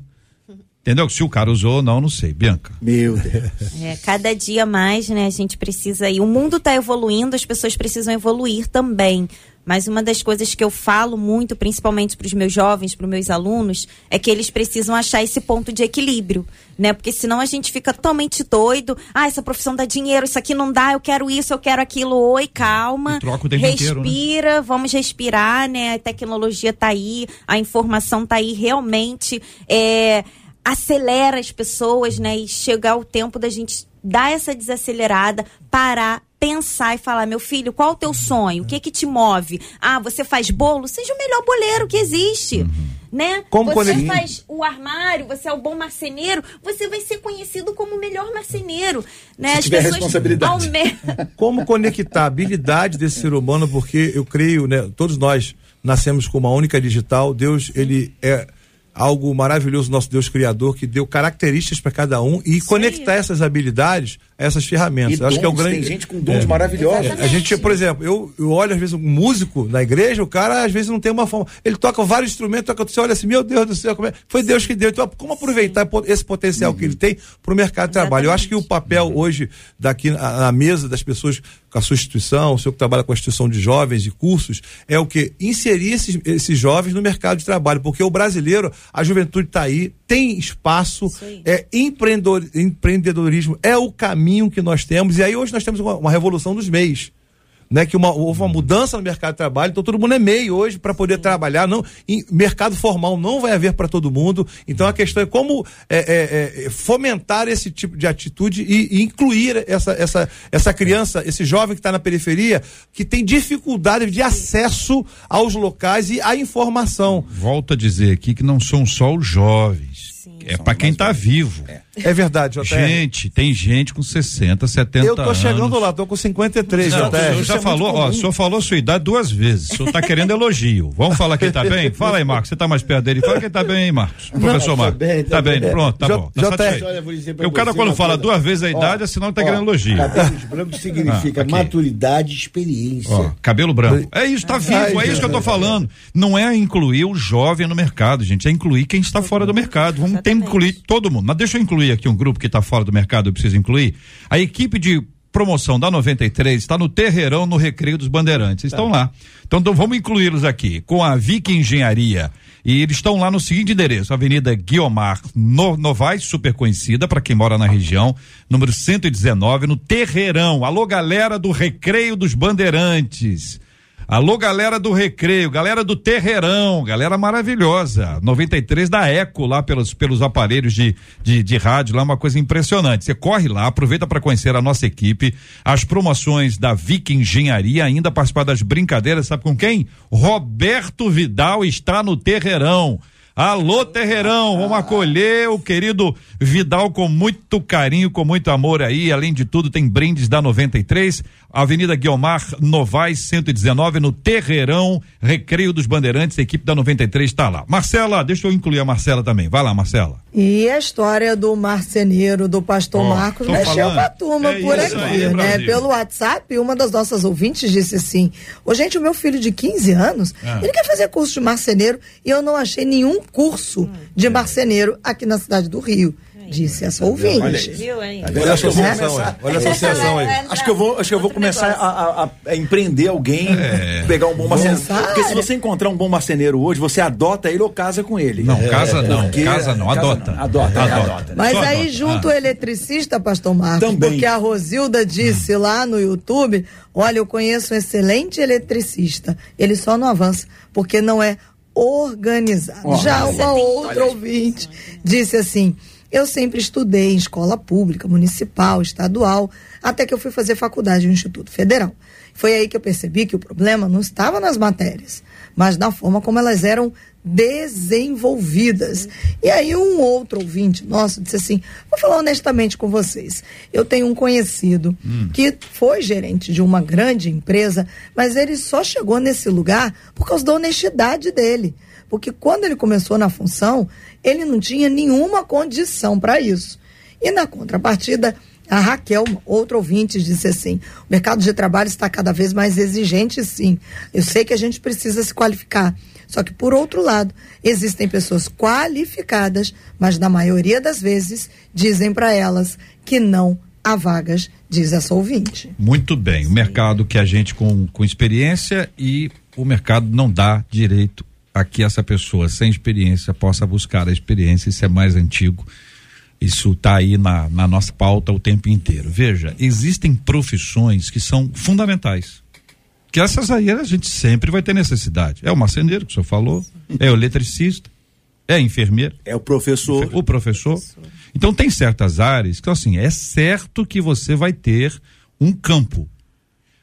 Entendeu? Se o cara usou ou não, não sei. Bianca. Meu Deus. É, cada dia mais, né, a gente precisa ir. O mundo está evoluindo, as pessoas precisam evoluir também. Mas uma das coisas que eu falo muito, principalmente para os meus jovens, para os meus alunos, é que eles precisam achar esse ponto de equilíbrio, né? Porque senão a gente fica totalmente doido. Ah, essa profissão dá dinheiro, isso aqui não dá, eu quero isso, eu quero aquilo. Oi, calma. E troca o tempo inteiro, né? Respira, vamos respirar, né? A tecnologia tá aí, a informação tá aí, realmente é, acelera as pessoas, né? E chegar o tempo da gente dar essa desacelerada, parar, pensar e falar, meu filho, qual o teu sonho? O que que te move? Ah, você faz bolo? Seja o melhor boleiro que existe. Né? Como você faz o armário, você é o bom marceneiro, você vai ser conhecido como o melhor marceneiro. Né? Se tiver responsabilidade. [LAUGHS] Como conectar a habilidade desse ser humano, porque eu creio, né, todos nós nascemos com uma única digital, Deus, ele é algo maravilhoso, nosso Deus criador, que deu características para cada um e conectar essas habilidades essas ferramentas. E Acho que é o grande Tem gente com dons maravilhosos. Exatamente. a gente, por exemplo, eu, eu olho às vezes um músico na igreja, o cara às vezes não tem uma forma. Ele toca vários instrumentos, toca, você olha assim, meu Deus do céu, como é? foi Deus que deu. Então, como aproveitar po- esse potencial que ele tem para o mercado de trabalho? Eu acho que o papel hoje, daqui na, na mesa das pessoas com a sua instituição, o senhor que trabalha com a instituição de jovens e cursos, é o que? Inserir esses, esses jovens no mercado de trabalho, porque o brasileiro, a juventude está aí, tem espaço, é empreendedor, empreendedorismo é o caminho que nós temos. E aí hoje nós temos uma, uma revolução dos meios né? Que uma, houve uma mudança no mercado de trabalho. Então todo mundo é meio hoje para poder trabalhar. Não em mercado formal não vai haver para todo mundo. Então a questão é como é, é, é, fomentar esse tipo de atitude e, e incluir essa, essa, essa criança esse jovem que está na periferia que tem dificuldade de acesso aos locais e à informação. Volto a dizer aqui que não são só os jovens. É para quem tá vivo. É verdade, JR. Gente, tem gente com 60, 70 Eu tô chegando anos. lá, tô com 53, Não, o senhor já falou, ó, o senhor falou a sua idade duas vezes. O senhor tá querendo elogio. Vamos falar quem tá bem? Fala aí, Marcos. Você tá mais perto dele. Fala quem tá bem aí, Marcos. Professor tá Marcos. bem, Tá tá bem, bem. pronto, tá J- bom. Tá JR. satisfeito. Olha, eu vou dizer pra Porque o cara quando fala coisa. duas vezes a Ó, idade, é sinal que tá ó, querendo elogio. Cabelos brancos significa Ah, maturidade e experiência. Ó, cabelo branco. É isso, tá vivo, é isso que eu tô falando. Não é incluir o jovem no mercado, gente, é incluir quem está fora do mercado. Vamos ter que incluir todo mundo. Mas deixa eu incluir aqui um grupo que está fora do mercado, eu preciso incluir. A equipe de promoção da 93 está no Terreirão, no Recreio dos Bandeirantes. Eles estão lá. Então, então vamos incluí-los aqui com a Vic Engenharia. E eles estão lá no seguinte endereço: Avenida Guiomar no, Novaes, super conhecida para quem mora na região, número 119, no Terreirão. Alô, galera do Recreio dos Bandeirantes. Alô, galera do Recreio, galera do Terreirão, galera maravilhosa. 93 da Eco lá pelos, pelos aparelhos de, de, de rádio, lá uma coisa impressionante. Você corre lá, aproveita para conhecer a nossa equipe, as promoções da Vic Engenharia, ainda participar das brincadeiras, sabe com quem? Roberto Vidal está no Terreirão. Alô, Terreirão, vamos acolher o querido Vidal com muito carinho, com muito amor aí. Além de tudo, tem brindes da 93, Avenida Guiomar Novaes 119, no Terreirão, Recreio dos Bandeirantes, a equipe da 93 está lá. Marcela, deixa eu incluir a Marcela também. Vai lá, Marcela. E a história do marceneiro, do pastor Ó, Marcos, mexeu falando. com a turma É por aqui, aí, né? Pelo WhatsApp, uma das nossas ouvintes disse assim: Ô, gente, o meu filho de 15 anos, Ah. ele quer fazer curso de marceneiro e eu não achei nenhum curso de marceneiro aqui na cidade do Rio. Disse essa ouvinte. Viu aí? Olha a associação. Olha a associação aí. Acho que eu vou, acho que eu vou começar a, a- a empreender alguém, É. pegar um bom marceneiro. Porque se você encontrar um bom marceneiro hoje, você adota ele ou casa com ele. Não, casa não, porque- casa não, adota. Adota, Adota. adota. Mas Só aí adota. junto Ah. o eletricista, pastor Marcos, Também. porque a Rosilda disse lá no YouTube, olha, eu conheço um excelente eletricista, ele só não avança porque não é organizado. Ó, Já olha uma outra ouvinte disse assim, eu sempre estudei em escola pública, municipal, estadual, até que eu fui fazer faculdade no Instituto Federal. Foi aí que eu percebi que o problema não estava nas matérias, mas na forma como elas eram desenvolvidas. E aí um outro ouvinte nosso disse assim: vou falar honestamente com vocês. Eu tenho um conhecido que foi gerente de uma grande empresa, mas ele só chegou nesse lugar por causa da honestidade dele. Porque quando ele começou na função, ele não tinha nenhuma condição para isso. E na contrapartida, a Raquel, outro ouvinte, disse assim: o mercado de trabalho está cada vez mais exigente, sim. Eu sei que a gente precisa se qualificar. Só que, por outro lado, existem pessoas qualificadas, mas na maioria das vezes dizem para elas que não há vagas, diz essa ouvinte. Muito bem. O mercado que a gente com, com experiência e o mercado não dá direito a que essa pessoa sem experiência possa buscar a experiência. Isso é mais antigo. Isso está aí na, na nossa pauta o tempo inteiro. Veja, existem profissões que são fundamentais. Que essas aí a gente sempre vai ter necessidade. É o marceneiro, que o senhor falou, é o eletricista, é a enfermeira, É o professor. o professor. Então tem certas áreas que assim, é certo que você vai ter um campo.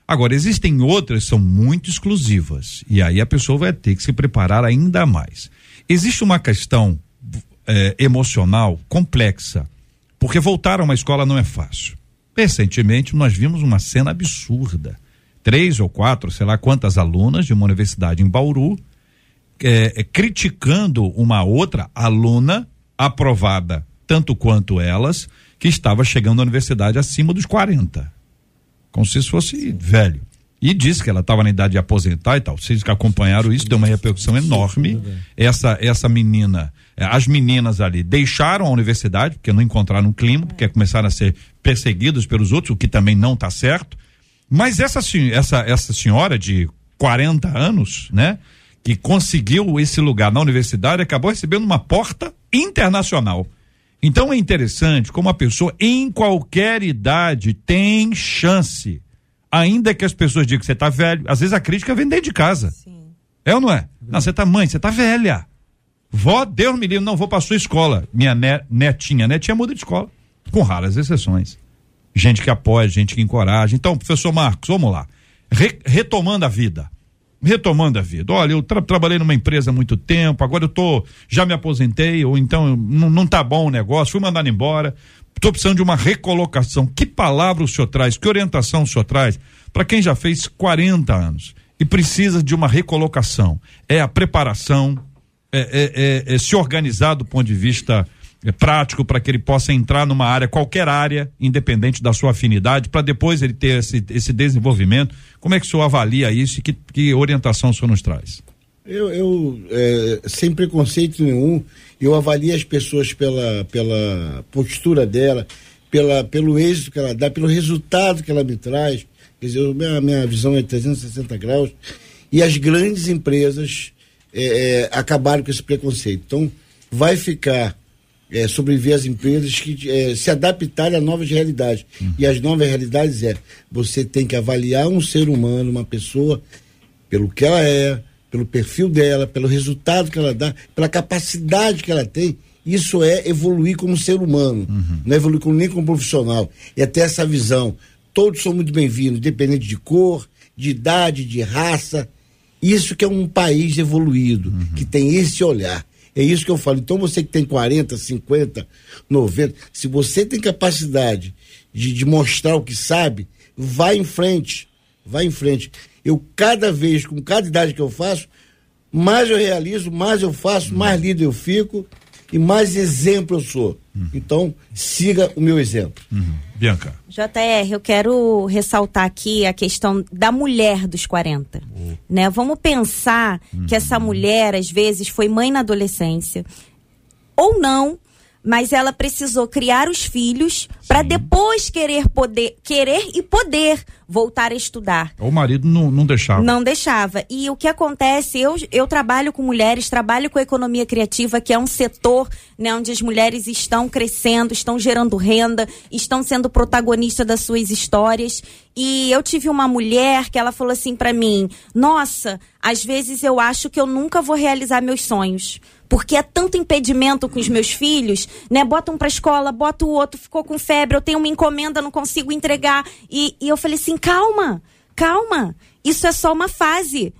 Agora, existem outras que são muito exclusivas. E aí a pessoa vai ter que se preparar ainda mais. Existe uma questão eh, emocional complexa. Porque voltar a uma escola não é fácil. Recentemente nós vimos uma cena absurda. Três ou quatro, sei lá quantas alunas de uma universidade em Bauru eh, eh, criticando uma outra aluna aprovada tanto quanto elas, que estava chegando à universidade acima dos 40. Como se fosse velho. E disse que ela estava na idade de aposentar e tal. Vocês que acompanharam isso, deu uma repercussão enorme. Essa, essa menina, eh, as meninas ali deixaram a universidade, porque não encontraram um clima, porque começaram a ser perseguidos pelos outros, o que também não está certo. Mas essa, essa, essa senhora de 40 anos, né? Que conseguiu esse lugar na universidade, acabou recebendo uma porta internacional. Então é interessante como a pessoa, em qualquer idade, tem chance. Ainda que as pessoas digam que você está velho, às vezes a crítica vem dentro de casa. É ou não é? Não, você tá mãe, você tá velha. Vó, Deus me livre, não vou para sua escola. Minha ne- netinha, netinha muda de escola, com raras exceções. Gente que apoia, gente que encoraja. Então, professor Marcos, vamos lá. Re- retomando a vida. Retomando a vida. Olha, eu tra trabalhei numa empresa há muito tempo, agora eu tô, já me aposentei, ou então não, não tá bom o negócio, fui mandado embora, tô precisando de uma recolocação. Que palavra o senhor traz? Que orientação o senhor traz para quem já fez 40 anos e precisa de uma recolocação? É a preparação, é, é, é, é se organizar do ponto de vista é, prático para que ele possa entrar numa área, qualquer área, independente da sua afinidade, para depois ele ter esse, esse desenvolvimento. Como é que o senhor avalia isso e que, que orientação o senhor nos traz? Eu, eu é, sem preconceito nenhum, eu avalio as pessoas pela, pela postura dela, pela, pelo êxito que ela dá, pelo resultado que ela me traz. Quer dizer, minha, minha visão é 360 graus. E as grandes empresas é, é, acabaram com esse preconceito. Então, vai ficar é, sobreviver as empresas que é, se adaptarem a novas realidades. Uhum. E as novas realidades é você tem que avaliar um ser humano, uma pessoa, pelo que ela é, pelo perfil dela, pelo resultado que ela dá, pela capacidade que ela tem. Isso é evoluir como ser humano, uhum. não é evoluir como, nem como profissional. É ter essa visão. Todos são muito bem-vindos, independente de cor, de idade, de raça. Isso que é um país evoluído, uhum. que tem esse olhar. É isso que eu falo. Então você que tem 40, 50, 90, se você tem capacidade de, de mostrar o que sabe, vai em frente. Vai em frente. Eu, cada vez, com cada idade que eu faço, mais eu realizo, mais eu faço, mais líder eu fico e mais exemplo eu sou. Uhum. Então, siga o meu exemplo. Uhum. Bianca. JR, eu quero ressaltar aqui a questão da mulher dos 40. Uhum. Né? Vamos pensar que essa mulher, às vezes, foi mãe na adolescência. Ou não, mas ela precisou criar os filhos para depois querer poder querer e poder voltar a estudar. O marido não, não deixava. Não deixava. E o que acontece, eu, eu trabalho com mulheres, trabalho com a economia criativa, que é um setor né, onde as mulheres estão crescendo, estão gerando renda, estão sendo protagonistas das suas histórias. E eu tive uma mulher que ela falou assim para mim: "Nossa, às vezes eu acho que eu nunca vou realizar meus sonhos." Porque é tanto impedimento com os meus filhos, né? Bota um pra escola, bota o outro, ficou com febre, eu tenho uma encomenda, não consigo entregar. E, e eu falei assim: calma, calma, isso é só uma fase.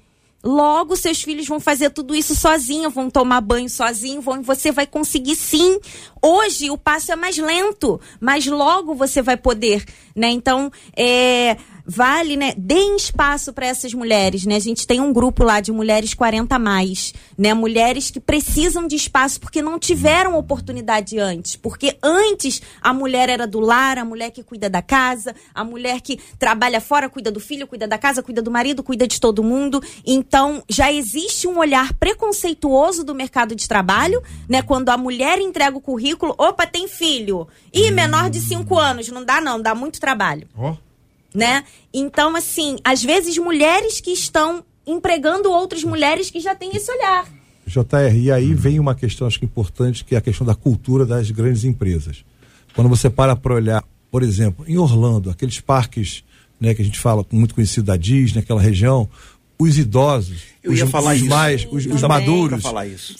Logo, seus filhos vão fazer tudo isso sozinhos, vão tomar banho sozinho, vão, você vai conseguir sim. Hoje o passo é mais lento, mas logo você vai poder, né? Então, é, vale, né? Deem espaço para essas mulheres, né? A gente tem um grupo lá de mulheres 40 mais, né? Mulheres que precisam de espaço porque não tiveram oportunidade antes, porque antes a mulher era do lar, a mulher que cuida da casa, a mulher que trabalha fora, cuida do filho, cuida da casa, cuida do marido, cuida de todo mundo. Então, já existe um olhar preconceituoso do mercado de trabalho, né? Quando a mulher entrega o currículo, opa, tem filho. E menor de 5 anos, não dá não, dá muito trabalho. Oh né? Então, assim, às vezes mulheres que estão empregando outras mulheres que já têm esse olhar. JR, e aí vem uma questão, acho que importante, que é a questão da cultura das grandes empresas. Quando você para para olhar, por exemplo, em Orlando, aqueles parques né, que a gente fala muito conhecido da Disney, aquela região, os idosos, Eu os, os mais, os, os maduros,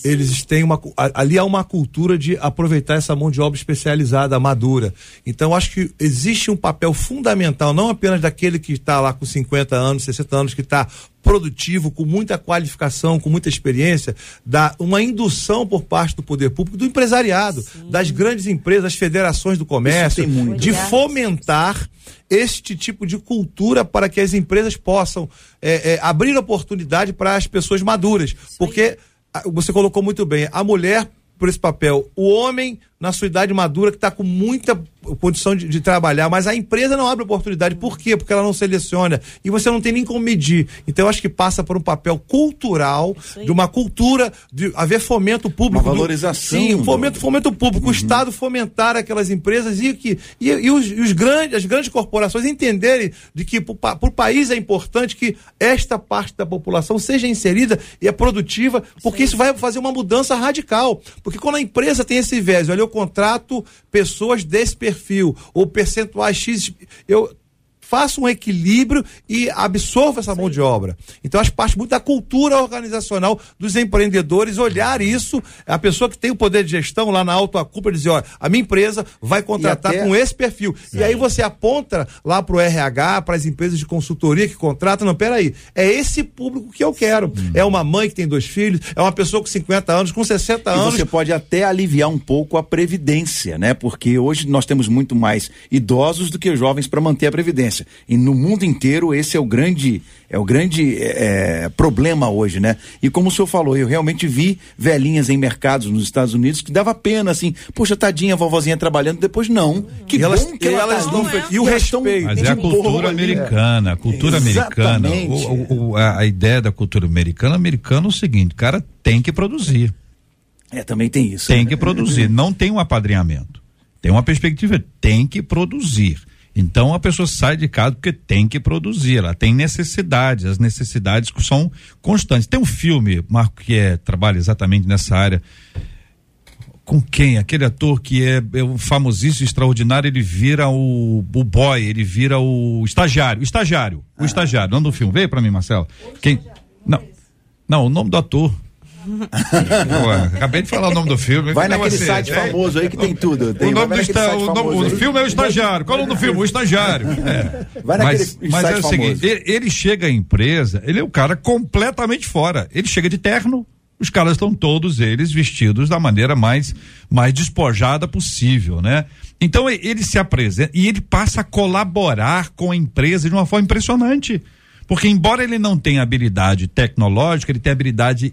eles têm uma ali há uma cultura de aproveitar essa mão de obra especializada, madura. Então acho que existe um papel fundamental não apenas daquele que está lá com 50 anos, 60 anos que está produtivo, com muita qualificação, com muita experiência, dá uma indução por parte do poder público, do empresariado, Sim. das grandes empresas, das federações do comércio, de fomentar este tipo de cultura para que as empresas possam é, é, abrir oportunidade para as pessoas maduras. Porque você colocou muito bem, a mulher por esse papel, o homem na sua idade madura que está com muita condição de, de, trabalhar, mas a empresa não abre oportunidade. Por quê? Porque ela não seleciona e você não tem nem como medir. Então eu acho que passa por um papel cultural, de uma cultura de haver fomento público. Uma valorização. Do, sim, fomento, fomento público, uhum. o Estado fomentar aquelas empresas e que e, e os, os, grandes, as grandes corporações entenderem de que para o país é importante que esta parte da população seja inserida e é produtiva, porque sim. isso vai fazer uma mudança radical. Porque quando a empresa tem esse viés, olha, eu contrato pessoas desse perfil, ou percentuais X. Eu faça um equilíbrio e absorva essa mão de obra. Então, acho parte muito da cultura organizacional dos empreendedores olhar isso, a pessoa que tem o poder de gestão lá na alta cúpula dizer, olha, a minha empresa vai contratar até- com esse perfil. E aí você aponta lá pro RH, para as empresas de consultoria que contratam, não, peraí, é esse público que eu quero. É uma mãe que tem dois filhos, é uma pessoa com 50 anos, com 60 E anos. você pode até aliviar um pouco a previdência, né? Porque hoje nós temos muito mais idosos do que jovens para manter a previdência. E no mundo inteiro esse é o grande é o grande é, problema hoje, né? E como o senhor falou, eu realmente vi velhinhas em mercados nos Estados Unidos que dava pena assim, poxa, tadinha, a vovozinha trabalhando, depois não. Que E elas- bom que e ela elas tá não- ali. e o elas respeito. Mas é a cultura ali. americana, a cultura americana. O- o- a, a ideia da cultura americana, americana é o seguinte, o cara tem que produzir. É, também tem isso. Tem né? que produzir, não tem um apadrinhamento. Tem uma perspectiva, tem que produzir. Então a pessoa sai de casa porque tem que produzir, ela tem necessidades, as necessidades que são constantes. Tem um filme, Marco, que é, trabalha exatamente nessa área. Com quem? Aquele ator que é, é um famosíssimo, extraordinário, ele vira o, o boy, ele vira o estagiário. O estagiário. O estagiário. Nome do filme. Veio pra mim, Marcelo. Quem? Não. Não, o nome do ator. Acabei de falar o nome do filme. Vai Não, naquele assim, site é- famoso aí que tem tudo. Tem, o nome do, esta, o, nome- o filme é o estagiário. Qual é o nome do filme? O estagiário. É. Vai naquele Mas, mas site é o famoso. seguinte: ele, ele chega à empresa, ele é o cara completamente fora. Ele chega de terno, os caras estão todos eles vestidos da maneira mais, mais despojada possível, né? Então ele se apresenta e ele passa a colaborar com a empresa de uma forma impressionante. Porque, embora ele não tenha habilidade tecnológica, ele tem habilidade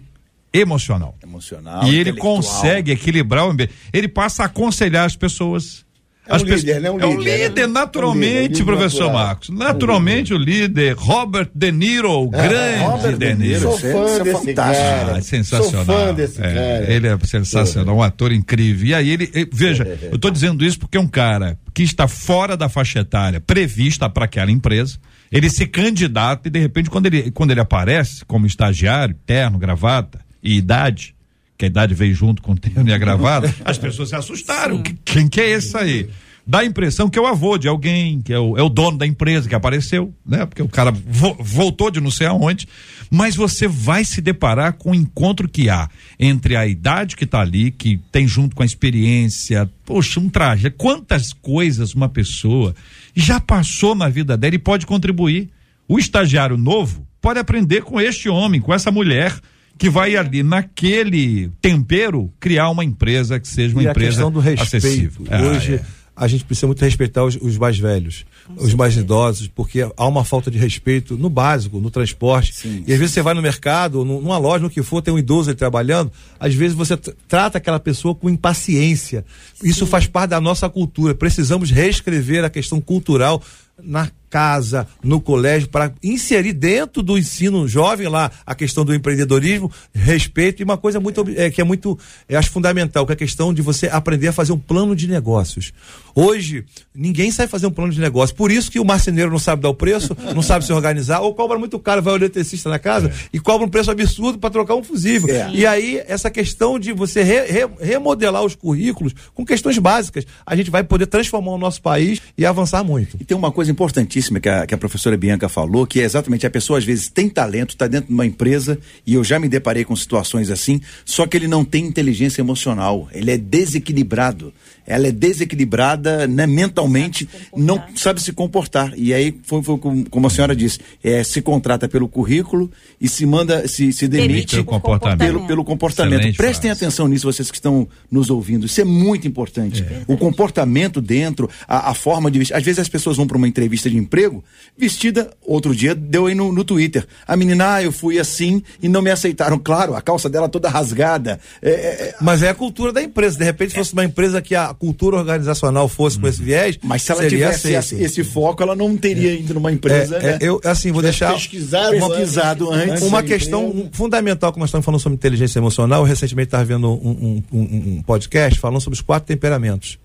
emocional. Emocional. E ele consegue equilibrar o ambiente. Ele passa a aconselhar as pessoas. É um líder, né? Um é um líder, líder, né? naturalmente, Um líder, um líder professor natural. Marcos. Naturalmente o líder, Robert De Niro, o grande Robert De Niro. Sou é- fã é desse fantástico. cara. Ah, sensacional. Sou fã desse É, cara. Ele é sensacional, um ator incrível. E aí ele, eh, veja, [LAUGHS] eu estou dizendo isso porque é um cara que está fora da faixa etária prevista para aquela empresa. Ele se candidata e de repente quando ele quando ele aparece como estagiário, terno, gravata e idade, que a idade veio junto com o terno e a gravata, [LAUGHS] as pessoas se assustaram. Que- Quem que é esse aí? Dá a impressão que é o avô de alguém, que é o, é o dono da empresa que apareceu, né? Porque o cara vo- voltou de não sei aonde. Mas você vai se deparar com o encontro que há entre a idade que está ali, que tem junto com a experiência, poxa, um traje. Quantas coisas uma pessoa já passou na vida dela e pode contribuir. O estagiário novo pode aprender com este homem, com essa mulher que vai ali naquele tempero criar uma empresa que seja uma e a empresa questão do respeito. acessível. Ah, Hoje é. a gente precisa muito respeitar os, os mais velhos, os mais idosos, porque há uma falta de respeito no básico, no transporte. e às vezes você vai no mercado, numa loja, no que for, tem um idoso ali trabalhando, às vezes você tr- trata aquela pessoa com impaciência. Isso faz parte da nossa cultura. Precisamos reescrever a questão cultural na casa, no colégio, para inserir dentro do ensino jovem lá a questão do empreendedorismo, respeito e uma coisa muito é, que é muito, é, acho fundamental, que é a questão de você aprender a fazer um plano de negócios. Hoje, ninguém sabe fazer um plano de negócio. Por isso que o marceneiro não sabe dar o preço, não sabe se organizar, ou cobra muito caro, vai o eletricista na casa e cobra um preço absurdo para trocar um fusível. É. E aí, essa questão de você re- re- remodelar os currículos com questões básicas, a gente vai poder transformar o nosso país e avançar muito. E tem uma coisa importantíssima que a, que a professora Bianca falou, que é exatamente a pessoa às vezes tem talento, está dentro de uma empresa, e eu já me deparei com situações assim, só que ele não tem inteligência emocional, ele é desequilibrado. Ela é desequilibrada né, mentalmente, não sabe se comportar. E aí, foi, foi como, a senhora disse, é, se contrata pelo currículo e se manda, se, se demite Demite Pelo por comportamento. pelo, pelo comportamento. Excelente Prestem atenção nisso, vocês que estão nos ouvindo. Isso é muito importante. O comportamento dentro, a, a forma de vestir. Às vezes as pessoas vão para uma entrevista de emprego vestida, outro dia deu aí no, no Twitter. A menina, ah, eu fui assim e não me aceitaram. Claro, a calça dela toda rasgada. É, é, Mas é a cultura da empresa. De repente, fosse uma empresa que a cultura organizacional fosse com esse viés, mas se ela seria tivesse aceito. esse, esse foco, ela não teria ido numa empresa. É, né? é, eu, assim, vou deixar pesquisado pesquisado antes. uma questão empresa. fundamental que nós estamos falando sobre inteligência emocional. Eu recentemente estava vendo um, um- um- um podcast falando sobre os quatro temperamentos.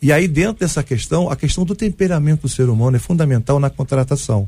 E aí, dentro dessa questão, a questão do temperamento do ser humano é fundamental na contratação.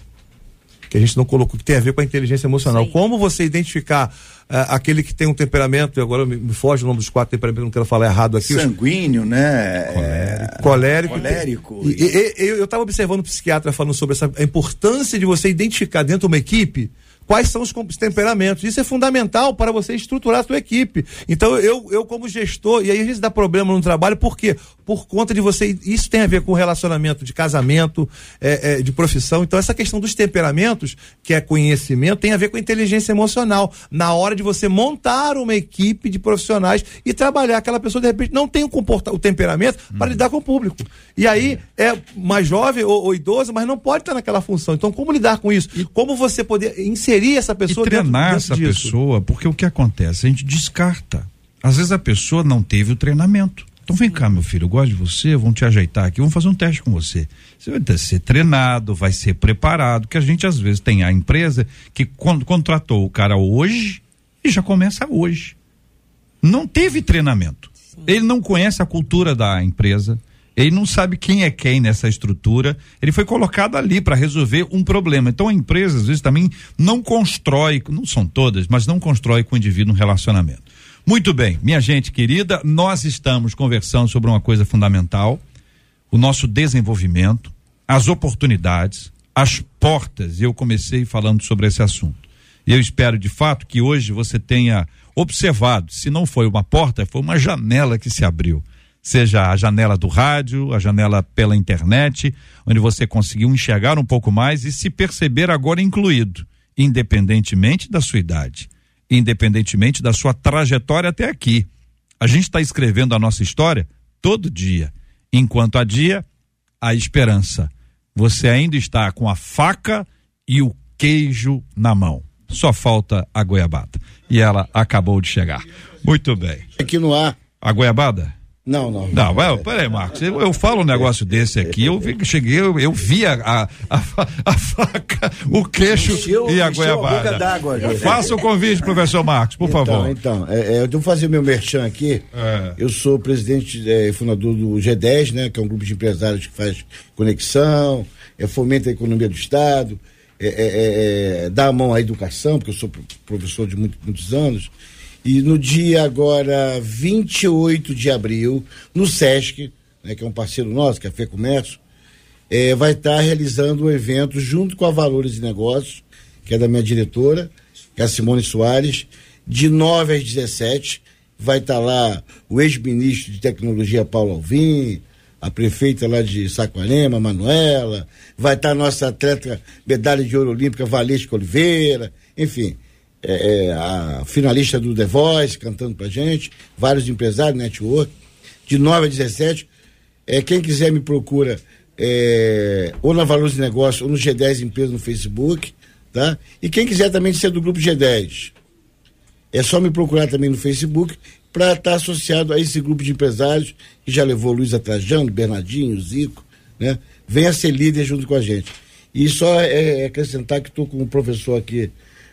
Que a gente não colocou, que tem a ver com a inteligência emocional. Como você identificar ah, aquele que tem um temperamento, agora me, me foge o nome dos quatro temperamentos, não quero falar errado aqui. os- Sanguíneo, né? colérico. Colérico. E- e- e- eu estava observando um psiquiatra falando sobre essa, a importância de você identificar dentro de uma equipe quais são os os temperamentos. Isso é fundamental para você estruturar a sua equipe. Então, eu, eu como gestor, e aí às vezes dá problema no trabalho, por quê? Por conta de você. Isso tem a ver com relacionamento de casamento, é, é, de profissão. Então, essa questão dos temperamentos, que é conhecimento, tem a ver com inteligência emocional. Na hora de você montar uma equipe de profissionais e trabalhar, aquela pessoa, de repente, não tem o, comporta, o temperamento para lidar com o público. E aí, é mais jovem ou, ou idoso, mas não pode estar naquela função. Então, como lidar com isso? Como você poder inserir essa pessoa e treinar dentro, dentro essa disso? pessoa, porque o que acontece? A gente descarta. Às vezes a pessoa não teve o treinamento. Então vem cá, meu filho, eu gosto de você, vamos te ajeitar aqui, vamos fazer um teste com você. Você vai ter- ser treinado, vai ser preparado, que a gente às vezes tem a empresa que con- contratou o cara hoje e já começa hoje. Não teve treinamento. Ele não conhece a cultura da empresa, ele não sabe quem é quem nessa estrutura. Ele foi colocado ali para resolver um problema. Então a empresa, às vezes, também não constrói, não são todas, mas não constrói com o indivíduo um relacionamento. Muito bem, minha gente querida, nós estamos conversando sobre uma coisa fundamental: o nosso desenvolvimento, as oportunidades, as portas. Eu comecei falando sobre esse assunto. Eu espero de fato que hoje você tenha observado, se não foi uma porta, foi uma janela que se abriu. Seja a janela do rádio, a janela pela internet, onde você conseguiu enxergar um pouco mais e se perceber agora incluído, independentemente da sua idade, independentemente da sua trajetória até aqui. A gente está escrevendo a nossa história todo dia. Enquanto há dia, a esperança. Você ainda está com a faca e o queijo na mão. Só falta a goiabada. E ela acabou de chegar. Muito bem. Aqui no ar. A goiabada? Não, não. Não, vai, peraí, Marcos. Eu, eu falo um negócio desse aqui, eu vi, cheguei, eu, eu vi a, a, a, fa- a faca, o queixo Encheu- e a a goiabada. José. Faça o convite, professor Marcos, por então, favor. Então, é, é, eu vou fazer meu merchan aqui. É. Eu sou presidente é, e fundador do G10, né, que é um grupo de empresários que faz conexão, é, fomenta a economia do Estado, é, é, é, é, dá a mão à educação, porque eu sou pro- professor de muito- muitos anos. E no dia agora 28 de abril, no SESC, né, que é um parceiro nosso, Café Comércio, é, vai estar realizando um evento junto com a Valores e Negócios, que é da minha diretora, que é a Simone Soares, de 9 às 17. Vai estar lá o ex-ministro de Tecnologia, Paulo Alvim, a prefeita lá de Saquarema, Manuela, vai estar a nossa atleta medalha de ouro olímpica, Valesca Oliveira, enfim, é, é, a finalista do The Voice cantando pra gente, vários empresários, network, de 9 a 17. É, quem quiser me procura é, ou na Valores de Negócio ou no G10 Empresa no Facebook, tá? E quem quiser também ser do grupo G10, é só me procurar também no Facebook para estar associado a esse grupo de empresários que já levou Luiz Trajano, Bernardinho, Zico, né? Venha ser líder junto com a gente. E só é, é acrescentar que estou com um professor aqui,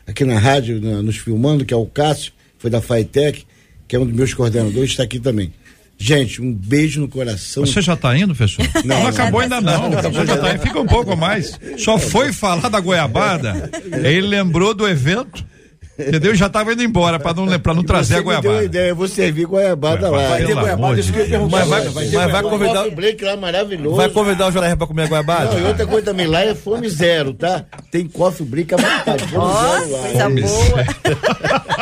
aqui na rádio, na- nos filmando, que é o Cássio, foi da FAITEC, que é um dos meus coordenadores, está aqui também. Gente, um beijo no coração. Você já está indo, professor? Não, Não, acabou ainda não. não. Você já tá indo. Fica um pouco mais. Só foi falar da goiabada, ele lembrou do evento, entendeu? Já estava indo embora para não, pra não trazer Você a me deu a goiabada. ideia, eu vou servir goiabada Vai, lá. vai ter goiabada, isso que eu perguntar. Mas vai- Vai vai ter convidar- coffee break lá maravilhoso. Vai convidar o JR para comer goiabada? Não, e outra coisa também, lá é fome zero, tá? Tem coffee break à vontade. Fome Nossa, zero lá. coisa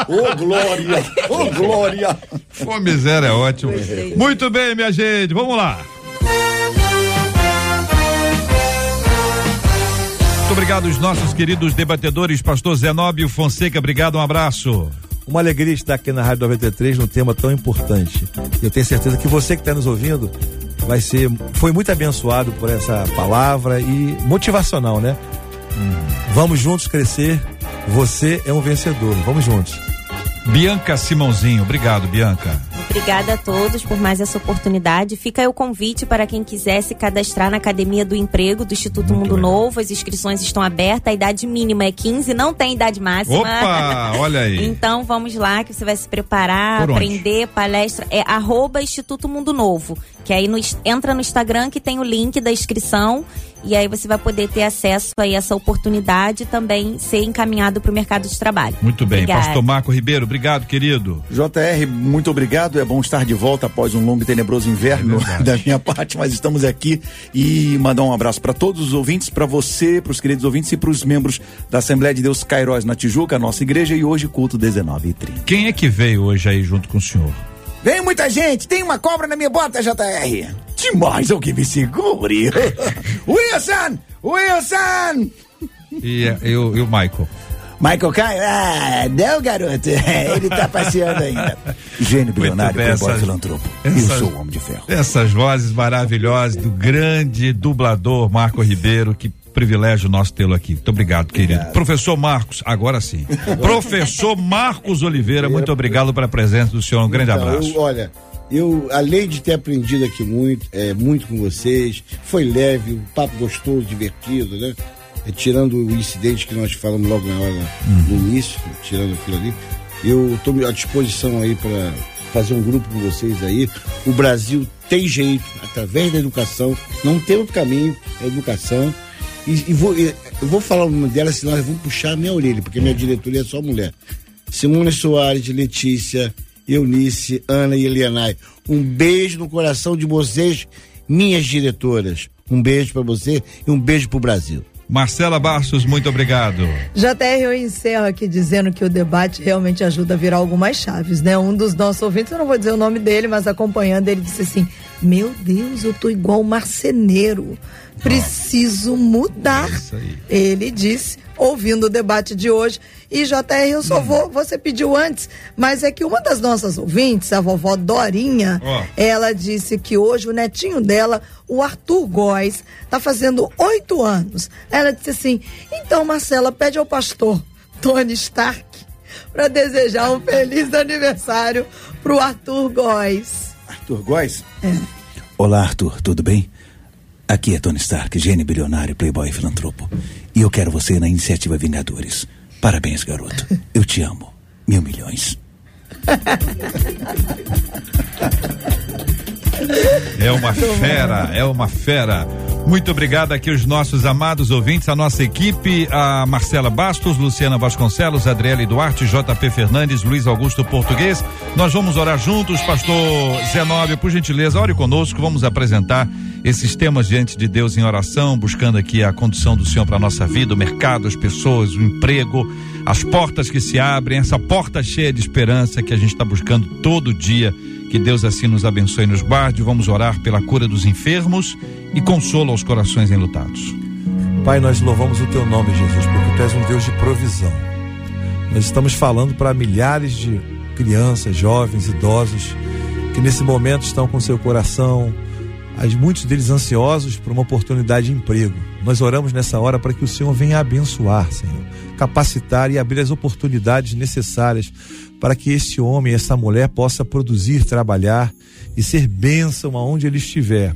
boa. Ô, Glória! Ô, Glória! Fome zero é ótimo. Muito bem, minha gente, vamos lá. Muito obrigado aos nossos queridos debatedores, pastor Zenóbio Fonseca, obrigado, um abraço. Uma alegria estar aqui na Rádio 93 num tema tão importante. Eu tenho certeza que você que está nos ouvindo vai ser, foi muito abençoado por essa palavra e motivacional, né? Vamos juntos crescer. Você é um vencedor. Vamos juntos. Bianca Simãozinho, obrigado, Bianca. Obrigada a todos por mais essa oportunidade. Fica aí o convite para quem quiser se cadastrar na Academia do Emprego do Instituto Mundo Novo. As inscrições estão abertas. A idade mínima é 15, não tem idade máxima. Opa, olha aí. [LAUGHS] Então vamos lá que você vai se preparar, aprender, palestra. É arroba Instituto Mundo Novo. Que aí no, entra no Instagram que tem o link da inscrição e aí você vai poder ter acesso a essa oportunidade e também ser encaminhado para o mercado de trabalho. Muito bem. Obrigada. Pastor Marco Ribeiro, obrigado, querido. JR, muito obrigado. É bom estar de volta após um longo e tenebroso inverno É [LAUGHS] da minha parte, mas estamos aqui e mandar um abraço para todos os ouvintes, para você, para os queridos ouvintes e para os membros da Assembleia de Deus Cairós na Tijuca, a nossa igreja, e hoje culto 19 e 30. Quem é que veio hoje aí junto com o senhor? Vem muita gente, tem uma cobra na minha bota, JR. Demais, alguém me segure. [LAUGHS] Wilson! Wilson! E, e, o- e o Michael? Michael Caio? Ah, não, garoto. [LAUGHS] Ele tá passeando ainda. [LAUGHS] Gênio bilionário, playboy, essas- filantropo. essas- Eu sou o homem de ferro. Essas vozes maravilhosas do grande dublador Marco Ribeiro, que privilégio nosso tê-lo aqui. Muito obrigado, querido. Professor Marcos, agora sim. Professor Marcos Oliveira, muito obrigado pela presença do senhor. Um grande Então, abraço. eu- olha, eu, além de ter aprendido aqui muito, é, muito com vocês, foi leve, um papo gostoso, divertido, né? É, tirando o incidente que nós falamos logo na hora, no início, tirando aquilo ali, eu estou à disposição aí para fazer um grupo com vocês aí. O Brasil tem jeito, através da educação, não tem outro caminho, é educação. E, e vou, e- eu vou falar o nome dela, senão elas vão puxar a minha orelha, porque minha diretoria é só mulher. Simone Soares, Letícia, Eunice, Ana e Elianai. Um beijo no coração de vocês, minhas diretoras. Um beijo para você e um beijo pro Brasil. Marcela Bastos, muito obrigado. JR, eu encerro aqui dizendo que o debate realmente ajuda a virar algumas chaves, né? Um dos nossos ouvintes, eu não vou dizer o nome dele, mas acompanhando, ele disse assim: Meu Deus, eu tô igual o marceneiro. Preciso mudar. Ele disse, ouvindo o debate de hoje. E JR, eu só vou, você pediu antes, mas é que uma das nossas ouvintes, a vovó Dorinha, Ó. ela disse que hoje o netinho dela, o Arthur Góes, tá fazendo oito anos. Ela disse assim: então, Marcela, pede ao pastor Tony Stark para desejar um feliz aniversário pro Arthur Góes. Arthur Góes? Olá, Arthur, tudo bem? Aqui é Tony Stark, gênio bilionário, playboy e filantropo. E eu quero você na iniciativa Vingadores. Parabéns, garoto. Eu te amo. Mil milhões. [LAUGHS] É uma fera, é uma fera. Muito obrigado aqui os nossos amados ouvintes, a nossa equipe, a Marcela Bastos, Luciana Vasconcelos, Adriele Duarte, JP Fernandes, Luiz Augusto Português. Nós vamos orar juntos, pastor Zenóbio, por gentileza, ore conosco, vamos apresentar esses temas diante de Deus em oração, buscando aqui a condução do Senhor para a nossa vida, o mercado, as pessoas, o emprego, as portas que se abrem, essa porta cheia de esperança que a gente está buscando todo dia. Que Deus assim nos abençoe e nos guarde. Vamos orar pela cura dos enfermos e consolo aos corações enlutados. Pai, nós louvamos o teu nome, Jesus, porque tu és um Deus de provisão. Nós estamos falando para milhares de crianças, jovens, idosos, que nesse momento estão com seu coração, muitos deles ansiosos por uma oportunidade de emprego. Nós oramos nessa hora para que o Senhor venha abençoar, Senhor, capacitar e abrir as oportunidades necessárias para que esse homem, essa mulher possa produzir, trabalhar e ser bênção aonde ele estiver.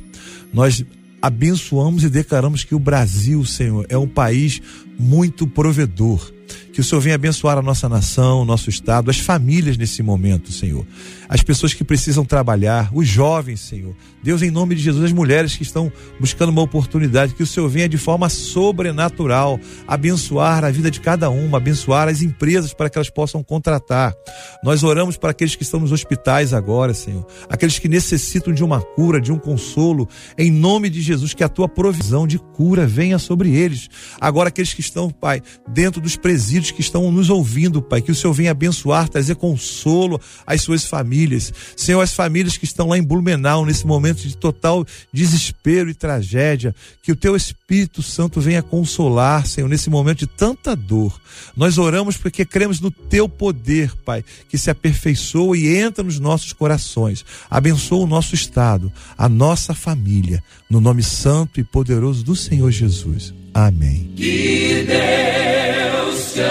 Nós abençoamos e declaramos que o Brasil, Senhor, é um país muito provedor. Que o Senhor venha abençoar a nossa nação, o nosso estado, as famílias nesse momento, Senhor. As pessoas que precisam trabalhar, os jovens, Senhor. Deus, em nome de Jesus, as mulheres que estão buscando uma oportunidade, que o Senhor venha de forma sobrenatural abençoar a vida de cada uma, abençoar as empresas para que elas possam contratar. Nós oramos para aqueles que estão nos hospitais agora, Senhor. Aqueles que necessitam de uma cura, de um consolo. Em nome de Jesus, que a tua provisão de cura venha sobre eles. Agora, aqueles que estão, Pai, dentro dos presídios que estão nos ouvindo, Pai, que o Senhor venha abençoar, trazer consolo às suas famílias. Senhor, as famílias que estão lá em Blumenau, nesse momento de total desespero e tragédia, que o teu Espírito Santo venha consolar, Senhor, nesse momento de tanta dor. Nós oramos porque cremos no teu poder, Pai, que se aperfeiçoa e entra nos nossos corações. Abençoa o nosso estado, a nossa família, no nome santo e poderoso do Senhor Jesus. Amém. Que Deus te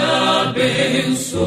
abençoe.